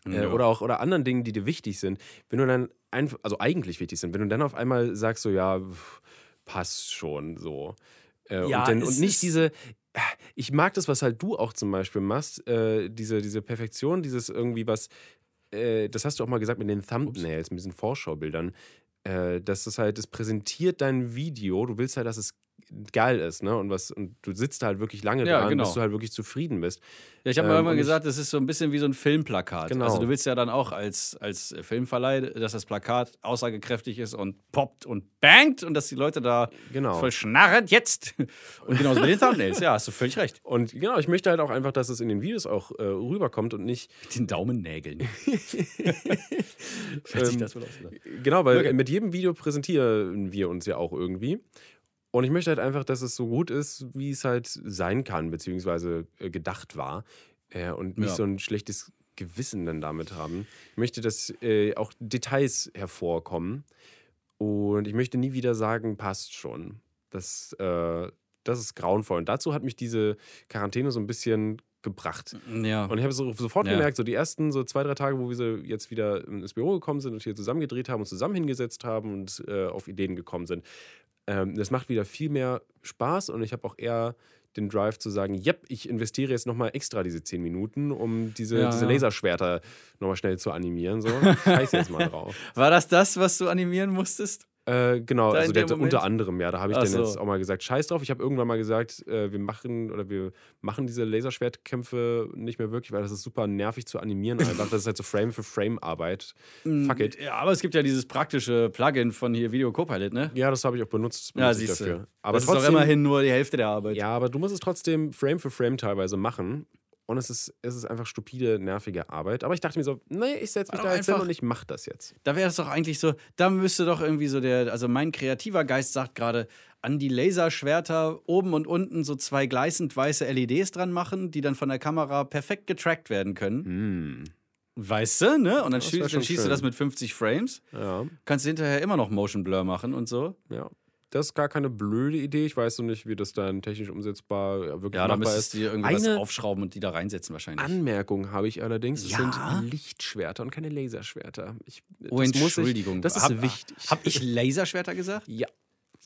B: Äh,
A: Ja.
B: oder auch oder anderen Dingen, die dir wichtig sind. Wenn du dann einfach, also eigentlich wichtig sind, wenn du dann auf einmal sagst, so ja, pff, passt schon so. Äh,
A: Ja,
B: und, dann,
A: es
B: und nicht diese, äh, ich mag das, was halt du auch zum Beispiel machst, äh, diese, diese Perfektion, dieses irgendwie was, äh, das hast du auch mal gesagt mit den Thumbnails, mit diesen Vorschaubildern, äh, dass das halt, es präsentiert dein Video, du willst halt, dass es geil ist, ne? Und was, und du sitzt halt wirklich lange
A: Ja,
B: dran,
A: genau.
B: bis du halt wirklich zufrieden bist.
A: Ja, ich habe
B: Ähm,
A: mal
B: ich-
A: gesagt, das ist so ein bisschen wie so ein Filmplakat.
B: Genau.
A: Also du willst ja dann auch als, als Filmverleih, dass das Plakat aussagekräftig ist und poppt und bangt und dass die Leute da
B: Genau.
A: voll schnarrend jetzt. (laughs) Und genauso mit den Thumbnails. Ja, hast du völlig recht.
B: Und genau, ich möchte halt auch einfach, dass es in den Videos auch äh, rüberkommt und nicht.
A: Mit den Daumennägeln.
B: Ähm, (laughs)
A: das wohl oder?
B: Genau, weil
A: Okay.
B: mit jedem Video präsentieren wir uns ja auch irgendwie. Und ich möchte halt einfach, dass es so gut ist, wie es halt sein kann, beziehungsweise äh, gedacht war. Äh, und nicht
A: Ja.
B: so ein schlechtes Gewissen dann damit haben. Ich möchte, dass äh, auch Details hervorkommen. Und ich möchte nie wieder sagen, passt schon. Das, äh, das ist grauenvoll. Und dazu hat mich diese Quarantäne so ein bisschen gebracht.
A: Ja.
B: Und ich habe so, sofort
A: Ja.
B: gemerkt, so die ersten so zwei, drei Tage, wo wir so jetzt wieder ins Büro gekommen sind und hier zusammengedreht haben und zusammen hingesetzt haben und äh, auf Ideen gekommen sind, ähm, das macht wieder viel mehr Spaß und ich habe auch eher den Drive zu sagen, yep, ich investiere jetzt nochmal extra diese 10 Minuten, um diese,
A: Ja,
B: diese
A: ja.
B: Laserschwerter nochmal schnell zu animieren. So, scheiß jetzt mal drauf. (laughs)
A: War das das, was du animieren musstest?
B: Äh, genau,
A: Da
B: also der
A: Moment?
B: unter anderem, ja, da habe ich
A: Ach
B: dann
A: so.
B: jetzt auch mal gesagt, scheiß drauf. Ich habe irgendwann mal gesagt, äh, wir machen oder wir machen diese Laserschwertkämpfe nicht mehr wirklich, weil das ist super nervig zu animieren. (laughs) Einfach, das ist halt so Frame für Frame Arbeit. Fuck it.
A: Ja, aber es gibt ja dieses praktische Plugin von hier Video Copilot, ne?
B: Ja, das habe ich auch benutzt. das
A: Ja, siehst du.
B: Aber
A: das
B: trotzdem,
A: ist doch immerhin nur die Hälfte der Arbeit.
B: Ja, aber du musst es trotzdem Frame für Frame teilweise machen. Und es ist, es ist einfach stupide, nervige Arbeit. Aber ich dachte mir so, nee, ich setze mich da jetzt hin und ich mache das jetzt.
A: Da wäre es doch eigentlich so, da müsste doch irgendwie so der, also mein kreativer Geist sagt gerade, an die Laserschwerter oben und unten so zwei gleißend weiße LEDs dran machen, die dann von der Kamera perfekt getrackt werden können. Weißt du, ne? Und dann, schießt,
B: schon
A: dann schießt du
B: schön.
A: das mit 50 Frames.
B: Ja,
A: Kannst du hinterher immer noch Motion Blur machen und so.
B: ja. Das ist gar keine blöde Idee. Ich weiß noch nicht, wie das dann technisch umsetzbar ja, wirklich
A: Ja, da
B: machbar
A: müsstest
B: ist.
A: dir irgendwas
B: Eine
A: aufschrauben und die da reinsetzen wahrscheinlich.
B: Anmerkung habe ich allerdings. Es
A: Ja?
B: sind Lichtschwerter und keine Laserschwerter. Ich,
A: oh, Entschuldigung.
B: Ich, das ist
A: hab,
B: wichtig.
A: Hab ich Laserschwerter gesagt?
B: ja.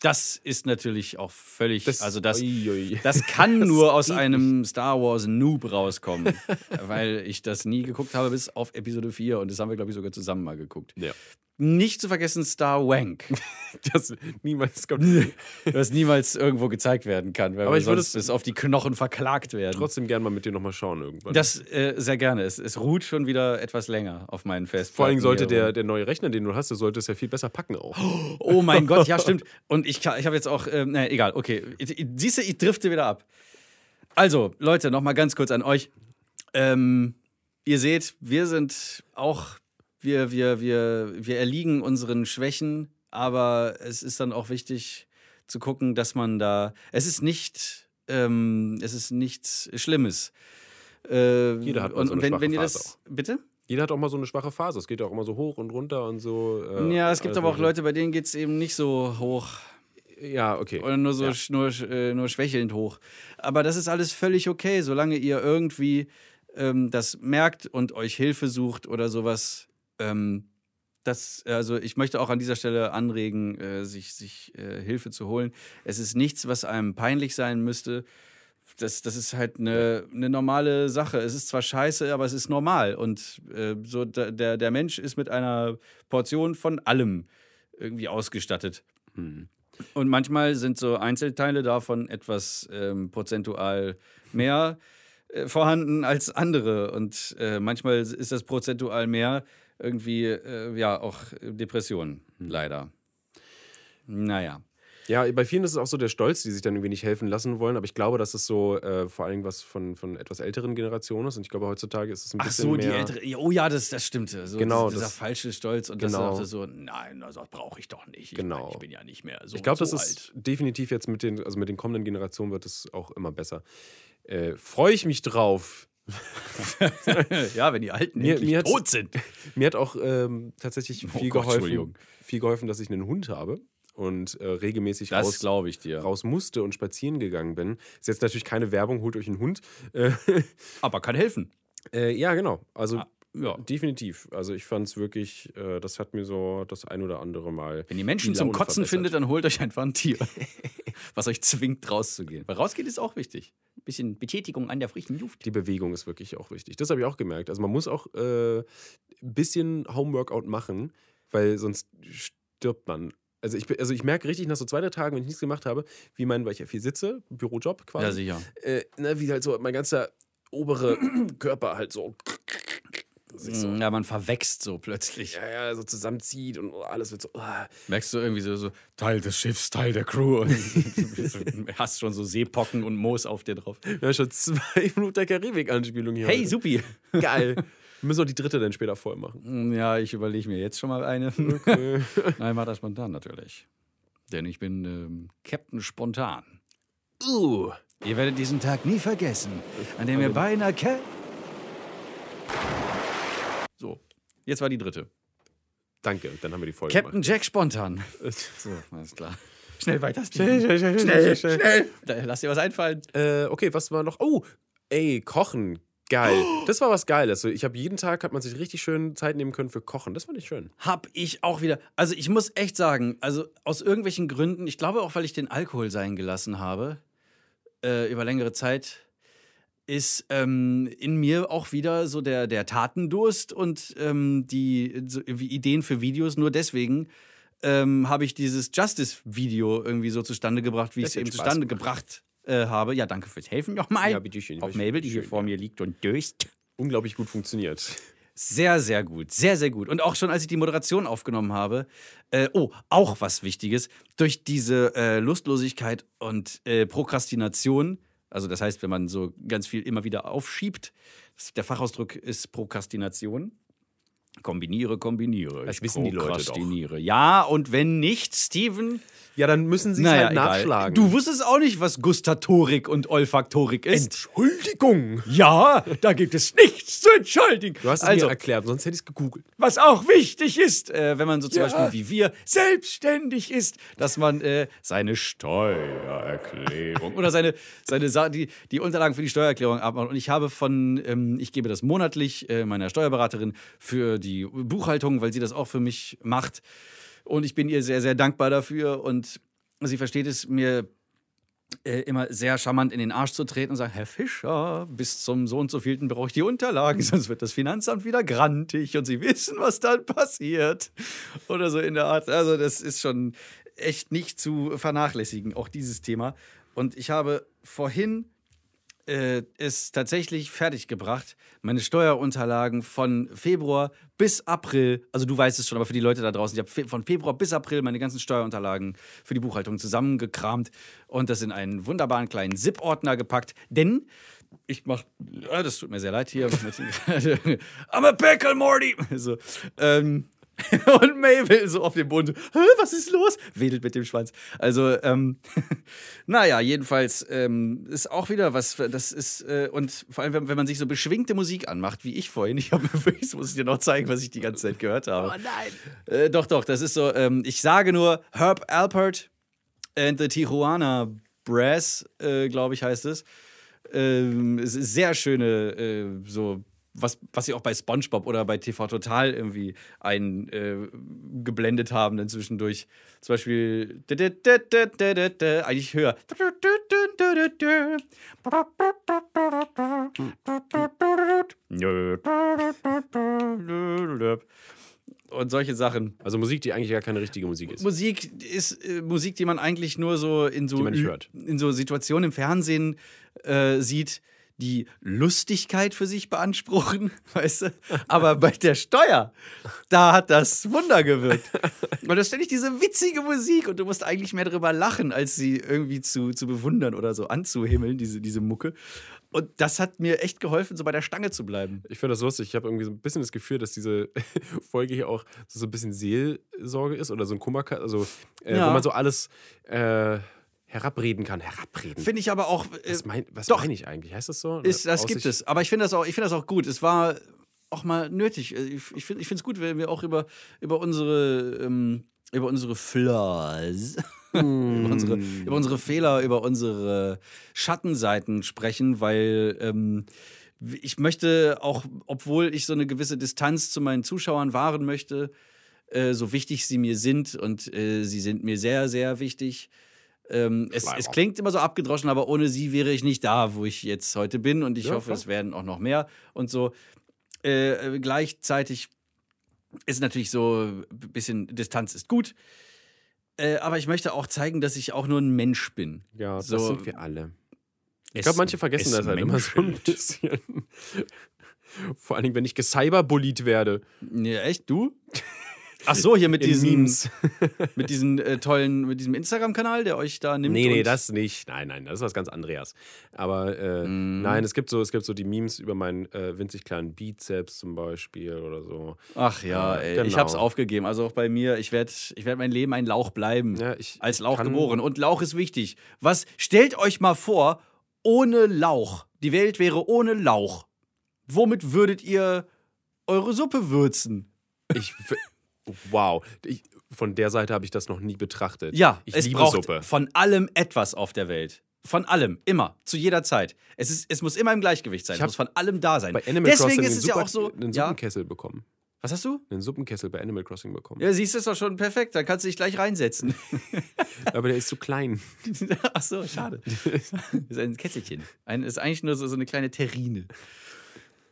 A: Das ist natürlich auch völlig,
B: Das,
A: also das,
B: Uiui.
A: Das kann (laughs)
B: Das
A: nur aus einem Star Wars Noob rauskommen, (laughs) weil ich das nie geguckt habe bis auf Episode 4 und das haben wir, glaube ich, sogar zusammen mal geguckt.
B: Ja.
A: Nicht zu vergessen Star Wank, (laughs)
B: Das niemals kommt. (laughs)
A: das niemals irgendwo gezeigt werden kann, weil
B: Aber ich würde
A: sonst
B: es
A: bis auf die Knochen verklagt werden.
B: Trotzdem gern mal mit dir nochmal schauen irgendwann.
A: das äh, sehr gerne. Es, es ruht schon wieder etwas länger auf meinen Festplatten.
B: Vor allem sollte der, der neue Rechner, den du hast, der sollte es ja viel besser packen auch.
A: Oh mein Gott, ja, (laughs) stimmt. Und ich, ich habe jetzt auch, ähm, naja, egal, okay. Siehst du, ich drifte wieder ab. Also, Leute, nochmal ganz kurz an euch. Ähm, ihr seht, wir sind auch, wir, wir, wir, wir erliegen unseren Schwächen, aber es ist dann auch wichtig zu gucken, dass man da, es ist nicht, ähm, es ist nichts Schlimmes. Äh,
B: Jeder hat mal
A: und,
B: so eine
A: wenn,
B: schwache
A: wenn ihr
B: Phase
A: das, bitte?
B: Jeder hat auch mal so eine schwache Phase. Es geht ja auch immer so hoch und runter und so. äh,
A: ja, es gibt
B: alles
A: aber auch. Leute, bei denen geht es eben nicht so hoch.
B: Ja, okay.
A: Oder nur so
B: Ja.
A: nur, äh, nur schwächelnd hoch. Aber das ist alles völlig okay, solange ihr irgendwie ähm, das merkt und euch Hilfe sucht oder sowas. Ähm, das, also ich möchte auch an dieser Stelle anregen, äh, sich, sich äh, Hilfe zu holen. Es ist nichts, was einem peinlich sein müsste. Das, das ist halt eine, eine normale Sache. Es ist zwar scheiße, aber es ist normal. Und äh, so der, der Mensch ist mit einer Portion von allem irgendwie ausgestattet. Und manchmal sind so Einzelteile davon etwas ähm, prozentual mehr äh, vorhanden als andere. Und äh, manchmal ist das prozentual mehr irgendwie, äh, ja, auch Depressionen, leider. Naja.
B: Ja, bei vielen ist es auch so der Stolz, die sich dann irgendwie nicht helfen lassen wollen. Aber ich glaube, dass es so äh, vor allem was von, von etwas älteren Generationen ist. Und ich glaube, heutzutage ist es ein
A: Ach
B: bisschen
A: so, die
B: mehr.
A: ältere. ja, Oh ja, das, das stimmt. So,
B: Genau,
A: Dieser
B: das-
A: falsche Stolz und
B: genau.
A: das so, nein, das brauche ich doch nicht. Ich,
B: Genau.
A: mein, ich bin ja nicht mehr so
B: ich glaube,
A: und
B: das
A: so
B: ist definitiv jetzt mit den, also mit den kommenden Generationen wird es auch immer besser. Äh, Freue ich mich drauf. (laughs)
A: ja, wenn die Alten
B: Mir- mir
A: tot sind.
B: Mir hat auch ähm, tatsächlich
A: Oh
B: viel,
A: Gott,
B: geholfen, viel geholfen, dass ich einen Hund habe und äh, regelmäßig
A: Das
B: raus,
A: glaube ich dir.
B: raus musste und spazieren gegangen bin. Ist jetzt natürlich keine Werbung, holt euch einen Hund. Äh, (laughs)
A: Aber kann helfen.
B: äh, ja, genau. Also
A: Ah, ja.
B: definitiv. Also ich fand es wirklich, äh, das hat mir so das ein oder andere Mal.
A: Wenn ihr Menschen zum Kotzen
B: verbessert.
A: findet, dann holt euch einfach ein Tier, (laughs) was euch zwingt, rauszugehen. Weil rausgehen ist auch wichtig. Ein bisschen Betätigung an der frischen Luft.
B: Die Bewegung ist wirklich auch wichtig. Das habe ich auch gemerkt. Also man muss auch äh, ein bisschen Homeworkout machen, weil sonst stirbt man. Also ich, also ich merke richtig nach so zwei, drei Tagen, wenn ich nichts gemacht habe, wie mein, weil ich ja viel sitze, Bürojob quasi,
A: Ja, sicher.
B: äh, ne, wie halt so mein ganzer obere (clears throat) Körper halt so, sich so
A: Ja, man verwächst so plötzlich.
B: ja, ja, so zusammenzieht und alles wird so. ah.
A: Merkst du irgendwie so, so Teil des Schiffs, Teil der Crew. Und du (laughs) hast schon so Seepocken und Moos auf dir drauf.
B: Ja, schon zwei (laughs) Minuten der Karibik-Anspielung hier.
A: Hey,
B: heute.
A: supi.
B: geil. (laughs) Wir müssen auch die dritte dann später voll machen.
A: Ja, ich überlege mir jetzt schon mal eine.
B: Okay.
A: Nein, mach das spontan natürlich. Denn ich bin ähm, Captain Spontan.
B: uh.
A: Ihr werdet diesen Tag nie vergessen, an dem ihr beinahe Cap So, jetzt war die dritte.
B: Danke, dann haben wir die Folge
A: Captain Jack Spontan.
B: gemacht. (laughs)
A: So, (laughs) alles klar. Schnell weiter.
B: Schnell, schnell, schnell, schnell, schnell.
A: Da, lass dir was einfallen.
B: Äh, okay, was war noch? Oh, ey, Kochen. Geil. (gasps) Das war was Geiles. So, Ich habe jeden Tag hat man sich richtig schön Zeit nehmen können für Kochen. Das fand ich schön.
A: Hab ich auch wieder. Also ich muss echt sagen, also aus irgendwelchen Gründen, ich glaube auch, weil ich den Alkohol sein gelassen habe, äh, über längere Zeit, ist ähm, in mir auch wieder so der, der Tatendurst und ähm, die so Ideen für Videos. Nur deswegen ähm, habe ich dieses Justice-Video irgendwie so zustande gebracht, wie ich es eben
B: Spaß
A: zustande
B: gemacht.
A: gebracht äh, habe. Ja, danke fürs Helfen nochmal.
B: Ja, bitteschön.
A: Auf Mabel, die hier
B: Schön,
A: vor
B: ja.
A: mir liegt und döst.
B: Unglaublich gut funktioniert.
A: Sehr, sehr gut. Sehr, sehr gut. Und auch schon, als ich die Moderation aufgenommen habe, äh, oh, auch was Wichtiges, durch diese äh, Lustlosigkeit und äh, Prokrastination, also das heißt, wenn man so ganz viel immer wieder aufschiebt, der Fachausdruck ist Prokrastination. Kombiniere, kombiniere.
B: Das
A: Ich
B: wissen die Leute doch.
A: Ja, und wenn nicht, Steven,
B: Ja, dann müssen sie es
A: naja,
B: halt
A: egal.
B: nachschlagen.
A: Du wusstest auch nicht, was Gustatorik und Olfaktorik ist.
B: Entschuldigung.
A: ja, da gibt es nichts zu entschuldigen.
B: Du hast es
A: also,
B: mir erklärt, sonst hätte ich es gegoogelt.
A: was auch wichtig ist, äh, wenn man so zum
B: Ja.
A: Beispiel wie wir selbstständig ist, dass man äh, seine Steuererklärung oder seine, seine Sa die, die Unterlagen für die Steuererklärung abmacht. Und ich habe von, ähm, ich gebe das monatlich äh, meiner Steuerberaterin für die Buchhaltung, weil sie das auch für mich macht. Und ich bin ihr sehr, sehr dankbar dafür. Und sie versteht es mir äh, immer sehr charmant in den Arsch zu treten und sagen, Herr Fischer, bis zum so und so vielten brauche ich die Unterlagen, (laughs) sonst wird das Finanzamt wieder grantig und Sie wissen, was dann passiert. Oder so in der Art. Also das ist schon echt nicht zu vernachlässigen, auch dieses Thema. Und ich habe vorhin äh, es tatsächlich fertiggebracht, meine Steuerunterlagen von Februar bis April, also du weißt es schon, aber für die Leute da draußen, ich habe von Februar bis April meine ganzen Steuerunterlagen für die Buchhaltung zusammengekramt und das in einen wunderbaren kleinen ZIP-Ordner gepackt, denn ich mach, das tut mir sehr leid hier. I'm a pickle, Morty! So, ähm, (laughs) und Mabel so auf dem Boden, so, "Hä, was ist los? Wedelt mit dem Schwanz. Also, ähm, (laughs) naja, jedenfalls ähm, ist auch wieder was, das ist, äh, und vor allem, wenn, wenn man sich so beschwingte Musik anmacht, wie ich vorhin, ich habe mir (laughs) wirklich, das muss ich dir noch zeigen, was ich die ganze Zeit gehört habe.
B: Oh nein.
A: Äh, doch, doch, das ist so, ähm, ich sage nur Herb Alpert and the Tijuana Brass, äh, glaube ich, heißt es. Ähm, es ist sehr schöne, äh, so, was, was sie auch bei SpongeBob oder bei TV Total irgendwie eingeblendet haben, dann zwischendurch. Zum Beispiel, eigentlich höher. Und solche Sachen.
B: Also Musik, die eigentlich gar keine richtige Musik ist.
A: Musik ist äh, Musik, die man eigentlich nur so in so, in so Situationen im Fernsehen äh, sieht, die Lustigkeit für sich beanspruchen, (laughs) weißt du? Aber bei der Steuer, da hat das Wunder gewirkt. Und da ständig diese witzige Musik und du musst eigentlich mehr drüber lachen, als sie irgendwie zu, zu bewundern oder so anzuhimmeln, diese, diese Mucke. Und das hat mir echt geholfen, so bei der Stange zu bleiben.
B: Ich finde das lustig. Ich habe irgendwie so ein bisschen das Gefühl, dass diese (laughs) Folge hier auch so ein bisschen Seelsorge ist oder so ein Kummer, also äh,
A: Ja.
B: wo man so alles äh, herabreden kann. Herabreden.
A: Finde ich aber auch. Äh,
B: was mein, meine ich eigentlich? Heißt das so?
A: Ist, das
B: Aussicht-
A: gibt es. Aber ich finde das, auch- ich find das auch gut. Es war auch mal nötig. Also Ich, ich finde es gut, wenn wir auch über, über unsere. Ähm, über unsere Flaws, (laughs) über, unsere, über unsere Fehler, über unsere Schattenseiten sprechen, weil ähm, ich möchte auch, obwohl ich so eine gewisse Distanz zu meinen Zuschauern wahren möchte, äh, so wichtig sie mir sind und äh, sie sind mir sehr, sehr wichtig. Ähm, es, es klingt immer so abgedroschen, aber ohne sie wäre ich nicht da, wo ich jetzt heute bin. Und ich
B: Ja,
A: hoffe,
B: klar.
A: es werden auch noch mehr und so. Äh, gleichzeitig ist natürlich so ein bisschen Distanz ist gut. Äh, aber ich möchte auch zeigen, dass ich auch nur ein Mensch bin.
B: Ja, das
A: So-
B: sind wir alle. Ich glaube, manche vergessen
A: es
B: das halt immer so ein bisschen. (laughs) Vor allen Dingen, wenn ich gecyberbullied werde.
A: Ja, echt? Du? (laughs) Ach so, hier mit diesen,
B: Memes. (laughs)
A: mit diesen äh, tollen, mit diesem Instagram-Kanal, der euch da nimmt.
B: Nee, nee, das nicht. Nein, nein, das ist was ganz anderes. Aber äh,
A: Mm.
B: nein, es gibt, so, es gibt so die Memes über meinen äh, winzig kleinen Bizeps zum Beispiel oder so.
A: Ach ja, ey, ich
B: genau.
A: hab's aufgegeben. Also auch bei mir, ich werde ich werd mein Leben ein Lauch bleiben.
B: Ja, ich,
A: als Lauch geboren. Und Lauch ist wichtig. Was stellt euch mal vor, ohne Lauch. Die Welt wäre ohne Lauch. Womit würdet ihr eure Suppe würzen?
B: Ich, wow. Ich, von der Seite habe ich das noch nie betrachtet.
A: Ja,
B: ich
A: es
B: liebe
A: braucht
B: Suppe.
A: von allem etwas auf der Welt. Von allem, immer, zu jeder Zeit. Es, ist, es muss immer im Gleichgewicht sein.
B: Ich
A: Es muss von allem da sein.
B: Bei Animal
A: Deswegen
B: Crossing
A: ist es ja
B: Super-
A: auch so.
B: einen
A: Ja,
B: Suppenkessel bekommen.
A: Was hast du?
B: einen Suppenkessel bei Animal Crossing bekommen.
A: Ja, siehst du, ist doch schon perfekt. Dann kannst du dich gleich reinsetzen. (laughs)
B: Aber der ist zu klein. (laughs)
A: Ach so, schade. (laughs) Das ist ein Kesselchen. Ein, ist eigentlich nur so, so eine kleine Terrine.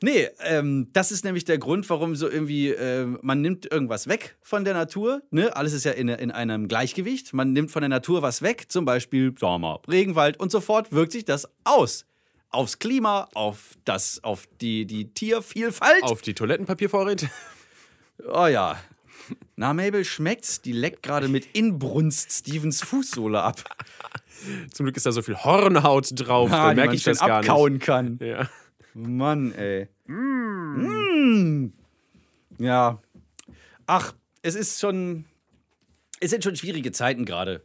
A: Nee, ähm, das ist nämlich der Grund, warum so irgendwie, äh, man nimmt irgendwas weg von der Natur. Ne? Alles ist ja in, in einem Gleichgewicht. Man nimmt von der Natur was weg, zum Beispiel Sommer, Regenwald und sofort wirkt sich das aus. Aufs Klima, auf, das, auf die, die Tiervielfalt.
B: Auf die Toilettenpapiervorräte.
A: Oh ja. Na, Mabel schmeckt's. Die leckt gerade mit Inbrunst Stevens Fußsohle ab. (laughs)
B: Zum Glück ist da so viel Hornhaut drauf,
A: Ah,
B: da
A: die
B: merke
A: man
B: ich das gar nicht.
A: abkauen kann.
B: Ja.
A: Mann, ey. Mm. Ja. Ach, es ist schon. Es sind schon schwierige Zeiten gerade.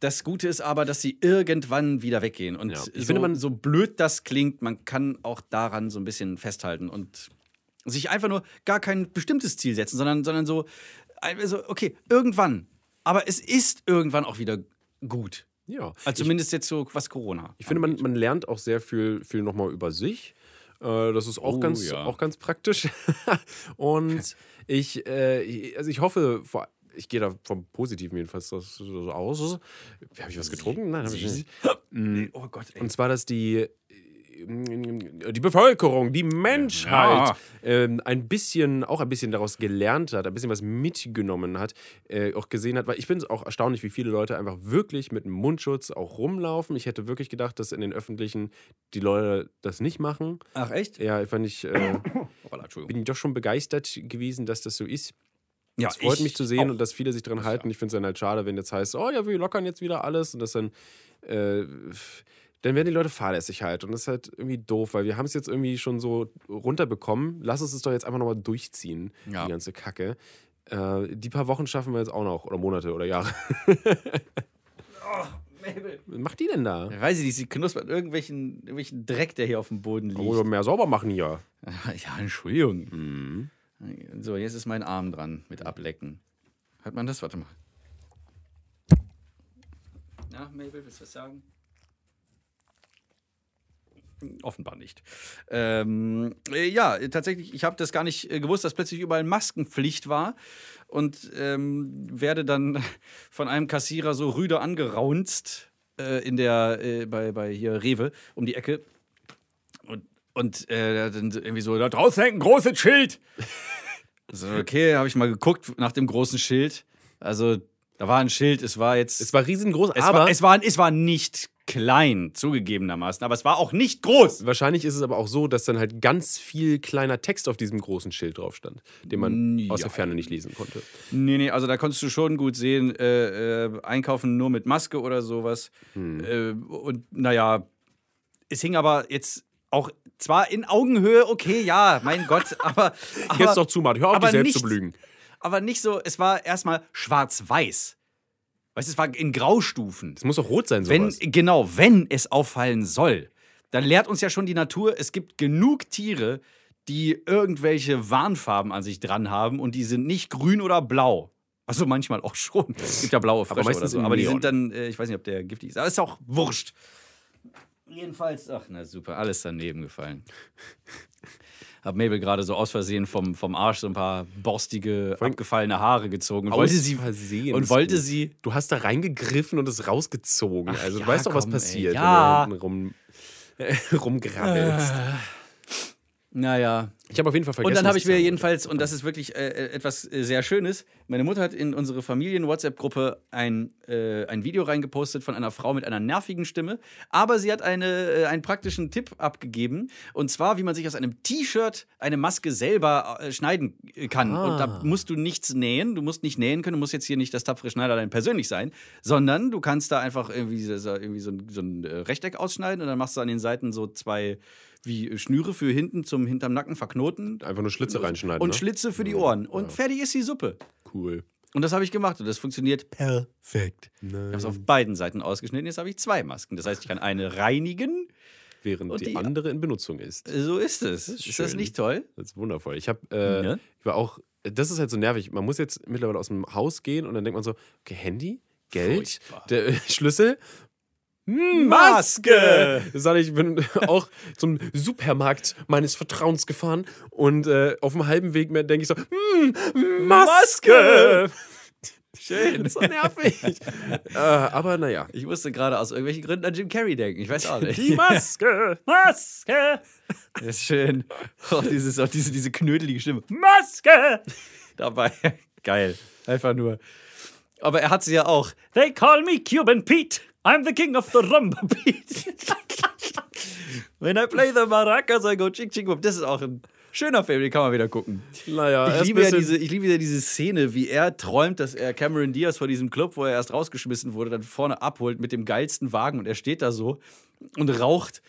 A: Das Gute ist aber, dass sie irgendwann wieder weggehen. Und
B: Ja. Ich
A: so,
B: finde, man-
A: so blöd das klingt, man kann auch daran so ein bisschen festhalten und sich einfach nur gar kein bestimmtes Ziel setzen, sondern, sondern so, also, okay, irgendwann. Aber es ist irgendwann auch wieder gut.
B: ja.
A: Also zumindest jetzt so was Corona.
B: Ich finde, man, man lernt auch sehr viel, viel nochmal über sich. Äh, Das ist auch,
A: Oh,
B: ganz,
A: ja.
B: auch ganz praktisch. (laughs) Und (laughs) ich, äh, also ich hoffe, ich gehe da vom Positiven jedenfalls das- aus. Habe ich was getrunken? Nein, habe ich nicht. Mm,
A: Oh Gott, ey.
B: Und zwar, dass die, die Bevölkerung, die Menschheit ähm, ein bisschen, auch ein bisschen daraus gelernt hat, ein bisschen was mitgenommen hat, äh, auch gesehen hat, weil ich finde es auch erstaunlich, wie viele Leute einfach wirklich mit Mundschutz auch rumlaufen. Ich hätte wirklich gedacht, dass in den öffentlichen die Leute das nicht machen.
A: Ach, echt?
B: Ja, fand ich, äh, (coughs)
A: Entschuldigung.
B: bin doch schon begeistert gewesen, dass das so ist.
A: Ja,
B: Es freut
A: ich
B: mich zu sehen
A: auch.
B: und dass viele sich dran halten. Ich finde es dann halt schade, wenn jetzt heißt, oh ja, wir lockern jetzt wieder alles und das dann, äh, dann werden die Leute fahrlässig halt. Und das ist halt irgendwie doof, weil wir haben es jetzt irgendwie schon so runterbekommen. Lass uns es doch jetzt einfach nochmal durchziehen,
A: Ja.
B: die ganze Kacke. Äh, die paar Wochen schaffen wir jetzt auch noch, oder Monate oder Jahre. Was macht die denn da?
A: Ja, Weiß ich nicht, sie knuspert irgendwelchen, irgendwelchen Dreck, der hier auf dem Boden liegt.
B: Oh, mehr sauber machen hier. (laughs)
A: Ja, Entschuldigung.
B: Mhm.
A: So, jetzt ist mein Arm dran mit Ablecken. Hört man das? Warte mal. Ja, Mabel, willst du was sagen? Offenbar nicht. Ähm, äh, ja, tatsächlich, ich habe das gar nicht äh, gewusst, dass plötzlich überall Maskenpflicht war und ähm, werde dann (laughs) von einem Kassierer so rüde angeraunzt äh, in der, äh, bei, bei hier Rewe um die Ecke. Und, und äh, dann irgendwie so, da draußen hängt ein großes Schild. (laughs) So, okay, habe ich mal geguckt nach dem großen Schild. Also, da war ein Schild, es war jetzt.
B: Es war riesengroß,
A: es,
B: aber
A: war, es, war, es war nicht klein, zugegebenermaßen, aber es war auch nicht groß.
B: wahrscheinlich ist es aber auch so, dass dann halt ganz viel kleiner Text auf diesem großen Schild drauf stand, den man
A: Ja.
B: aus der Ferne nicht lesen konnte.
A: Nee, nee, also da konntest du schon gut sehen, äh, äh, einkaufen nur mit Maske oder sowas. Äh, und naja, es hing aber jetzt auch zwar in Augenhöhe, okay, ja, mein Gott, aber. (laughs) aber
B: Jetzt doch zu, Mann. Hör auf, dich selbst
A: nicht-
B: zu belügen.
A: Aber nicht so, es war erstmal schwarz-weiß. Weißt du, es war in Graustufen.
B: Es muss doch rot sein,
A: Wenn,
B: sowas.
A: genau, wenn es auffallen soll, dann lehrt uns ja schon die Natur, es gibt genug Tiere, die irgendwelche Warnfarben an sich dran haben und die sind nicht grün oder blau. Also manchmal auch schon. (laughs) Es gibt ja blaue Frösche oder
B: meistens
A: so. Aber die sind dann, äh, ich weiß nicht, ob der giftig ist. Aber ist auch wurscht. Jedenfalls, ach na super, alles daneben gefallen. Hab Mabel gerade so aus Versehen vom, vom Arsch so ein paar borstige, abgefallene Haare gezogen und wollte sie
B: Versehen.
A: und wollte
B: gut.
A: sie
B: Du hast da reingegriffen und es rausgezogen. also
A: ja,
B: du weißt doch, was
A: komm, ey,
B: passiert,
A: ja.
B: wenn du rum, äh, (laughs) rumgrabbelst.
A: Naja.
B: Ich habe auf jeden Fall vergessen.
A: Und dann habe ich mir jedenfalls, und das ist wirklich äh, äh, etwas äh, sehr Schönes, meine Mutter hat in unsere Familien-WhatsApp-Gruppe ein, äh, ein Video reingepostet von einer Frau mit einer nervigen Stimme. Aber sie hat eine, äh, einen praktischen Tipp abgegeben. Und zwar, wie man sich aus einem T-Shirt eine Maske selber äh, schneiden kann. Und da musst du nichts nähen. Du musst nicht nähen können. Du musst jetzt hier nicht das tapfere Schneiderlein persönlich sein. Sondern du kannst da einfach irgendwie, so- irgendwie so ein, so ein Rechteck ausschneiden. Und dann machst du an den Seiten so zwei wie Schnüre für hinten zum hinterm Nacken verknoten.
B: Einfach nur Schlitze reinschneiden.
A: Und
B: ne?
A: Schlitze für die Ohren. Und fertig ist die Suppe.
B: Cool.
A: Und das habe ich gemacht und das funktioniert perfekt. Ich habe es auf beiden Seiten ausgeschnitten. Jetzt habe ich zwei Masken. Das heißt, ich kann eine reinigen.
B: Während die,
A: die-
B: andere in Benutzung ist.
A: So ist es. Ist, das
B: schön.
A: nicht toll?
B: Das ist wundervoll. Ich habe, äh,
A: Ja.
B: ich war auch, das ist halt so nervig. Man muss jetzt mittlerweile aus dem Haus gehen und dann denkt man so, okay, Handy, Geld, (laughs) Schlüssel. Maske! Sag ich, bin (laughs) auch zum Supermarkt meines Vertrauens gefahren und äh, auf dem halben Weg mir denke ich so, hm, Maske! (laughs)
A: Schön. (laughs)
B: So nervig. äh, aber naja.
A: Ich musste gerade aus irgendwelchen Gründen an Jim Carrey denken. Ich weiß auch nicht.
B: Die Maske!
A: Maske! Das ist schön. Auch, dieses, auch diese, diese knödelige Stimme.
C: Maske!
A: Dabei. Geil. Einfach nur. Aber er hat sie ja auch.
C: They call me Cuban Pete. I'm the king of the rumba beat.
A: When I play the maracas, I go ching ching boom. Das ist auch ein schöner Film, den kann man wieder gucken.
B: Naja,
A: Ich liebe, ja diese, ich liebe ja diese Szene, wie er träumt, dass er Cameron Diaz vor diesem Club, wo er erst rausgeschmissen wurde, dann vorne abholt mit dem geilsten Wagen und er steht da so und raucht.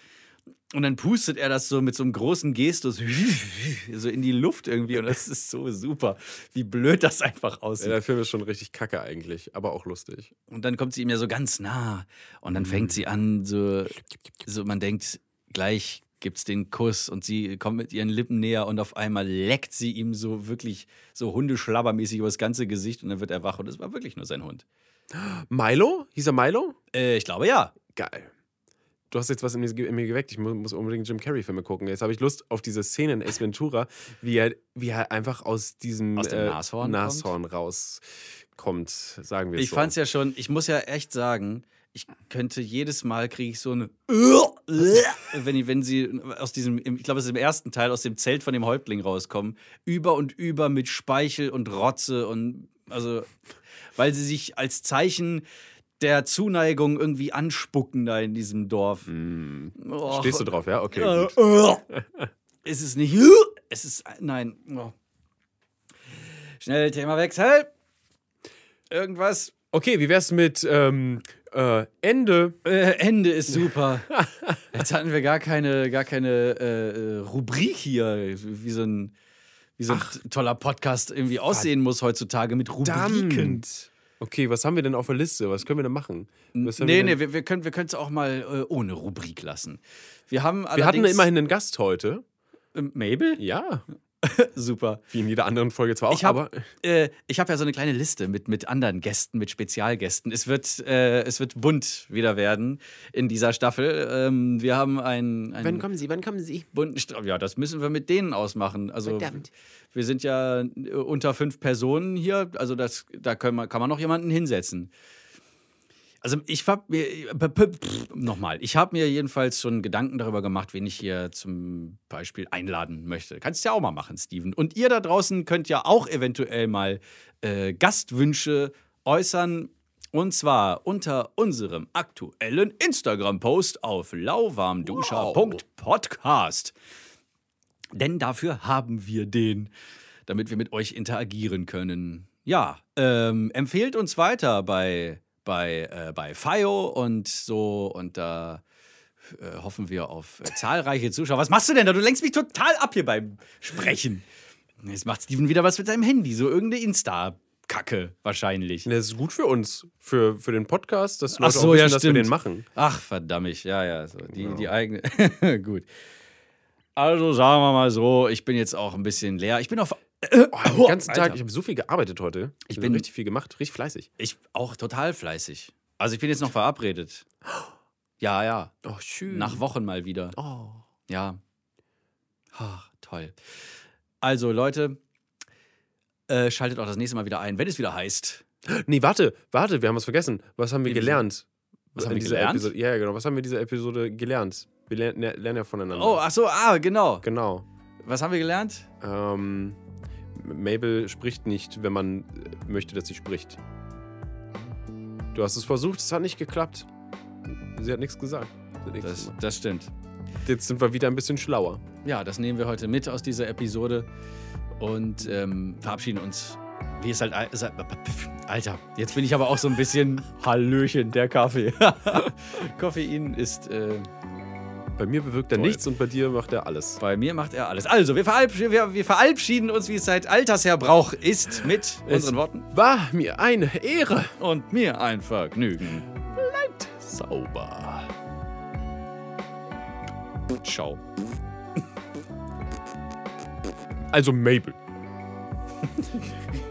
A: Und dann pustet er das so mit so einem großen Gestus (laughs) so in die Luft irgendwie und das ist so super, wie blöd das einfach
B: Ja,
A: aussieht.
B: der Film ist schon richtig kacke eigentlich, aber auch lustig.
A: Und dann kommt sie ihm ja so ganz nah und dann fängt sie an, so, so man denkt, gleich gibt's den Kuss und sie kommt mit ihren Lippen näher und auf einmal leckt sie ihm so wirklich so hundeschlabbermäßig über das ganze Gesicht und dann wird er wach und es war wirklich nur sein Hund.
B: Milo? Hieß er Milo?
A: Äh, ich glaube ja.
B: Geil. Du hast jetzt was in mir, in mir geweckt. Ich mu- muss unbedingt Jim Carrey-Filme gucken. Jetzt habe ich Lust auf diese Szene in Ace Ventura, wie er, wie er einfach aus diesem
A: Aus dem Nashorn
B: Nashorn rauskommt, sagen wir
A: Ich
B: so.
A: fand's ja schon, ich muss ja echt sagen, ich könnte jedes Mal kriege ich so eine wenn, wenn sie aus diesem, ich glaube, es ist im ersten Teil aus dem Zelt von dem Häuptling rauskommen, über und über mit Speichel und Rotze und also, weil sie sich als Zeichen der Zuneigung irgendwie anspucken da in diesem Dorf. Oh,
B: Stehst du drauf, ja? Okay.
A: äh,
B: gut. (laughs)
A: äh. Es ist nicht. Es ist. Nein. Oh. Schnell Thema wechsel. Irgendwas.
B: Okay, wie wär's mit ähm, äh, Ende?
A: Äh, Ende ist super. (laughs) Jetzt hatten wir gar keine, gar keine äh, äh, Rubrik hier, wie so ein, wie so ein toller Podcast irgendwie aussehen muss heutzutage mit Rubriken.
B: Verdammt. Okay, was haben wir denn auf der Liste? Was können wir denn machen? Was
A: Nee,
B: wir,
A: nee, wir, wir können es auch mal äh, ohne Rubrik lassen. Wir haben
B: wir hatten immerhin einen Gast heute.
A: Ähm, Mabel?
B: Ja. (laughs)
A: Super.
B: Wie in jeder anderen Folge zwar auch,
A: Ich habe
B: aber
A: äh, ich hab ja so eine kleine Liste mit, mit anderen Gästen, mit Spezialgästen. Es wird, äh, es wird bunt wieder werden in dieser Staffel. Ähm, wir haben einen, einen
B: kommen Sie? Wann kommen Sie?
A: bunten Stra Ja, das müssen wir mit denen ausmachen. Also
B: Verdammt.
A: wir sind ja äh, unter fünf Personen hier. Also das, da können wir, kann man noch jemanden hinsetzen. Also ich habe mir pff, nochmal, ich habe mir jedenfalls schon Gedanken darüber gemacht, wen ich hier zum Beispiel einladen möchte. Kannst ja auch mal machen, Steven. Und ihr da draußen könnt ja auch eventuell mal äh, Gastwünsche äußern. Und zwar unter unserem aktuellen Instagram-Post auf lauwarmduscher.podcast. Denn dafür haben wir den, damit wir mit euch interagieren können. Ja, ähm, empfehlt uns weiter bei, bei, äh, bei FIO und so und da äh, hoffen wir auf äh, zahlreiche Zuschauer. Was machst du denn da? Du lenkst mich total ab hier beim Sprechen. Jetzt macht Steven wieder was mit seinem Handy, so irgendeine Insta-Kacke wahrscheinlich.
B: Das ist gut für uns, für, für den Podcast, dass
A: Ach
B: Leute
A: so,
B: auch wissen,
A: ja,
B: dass wir den machen.
A: Ach, verdammt, ja, ja, so, die, die eigene. (laughs) Gut. Also sagen wir mal so, ich bin jetzt auch ein bisschen leer. Ich bin auf.
B: Oh, den ganzen
A: Alter.
B: Tag, ich habe so viel gearbeitet heute.
A: Ich
B: Also
A: bin-
B: richtig viel gemacht, richtig fleißig.
A: Ich auch total fleißig. Also ich bin jetzt noch verabredet. Ja, ja.
B: Oh, schön.
A: Nach Wochen mal wieder.
B: Oh.
A: Ja. Ach, toll. Also, Leute, äh, schaltet auch das nächste Mal wieder ein, wenn es wieder heißt.
B: Nee, warte, warte, wir haben was vergessen. Was haben wir
A: wieso?
B: gelernt?
A: Was haben wir gelernt?
B: Episode? Ja, ja, genau. Was haben wir in dieser Episode gelernt? Wir lernen, ler- lernen ja voneinander.
A: Oh, ach so, ah, genau.
B: Genau.
A: Was haben wir gelernt?
B: Ähm, Mabel spricht nicht, wenn man möchte, dass sie spricht. Du hast es versucht, es hat nicht geklappt. Sie hat nichts gesagt.
A: Das, das stimmt.
B: Jetzt sind wir wieder ein bisschen schlauer.
A: Ja, das nehmen wir heute mit aus dieser Episode und ähm, verabschieden uns. Wie halt. es halt- Alter, jetzt bin ich aber auch so ein bisschen (laughs) Hallöchen, der Kaffee. (laughs) Koffein ist. Äh,
B: Bei mir bewirkt er
A: Toll.
B: nichts und bei dir macht er alles.
A: bei mir macht er alles. Also, wir, verabsch wir, wir verabschieden uns, wie es seit Altersher Brauch ist, mit unseren Worten.
B: War mir eine Ehre.
A: Und mir ein Vergnügen.
B: Sauber.
A: Ciao.
B: Also Mabel. (laughs)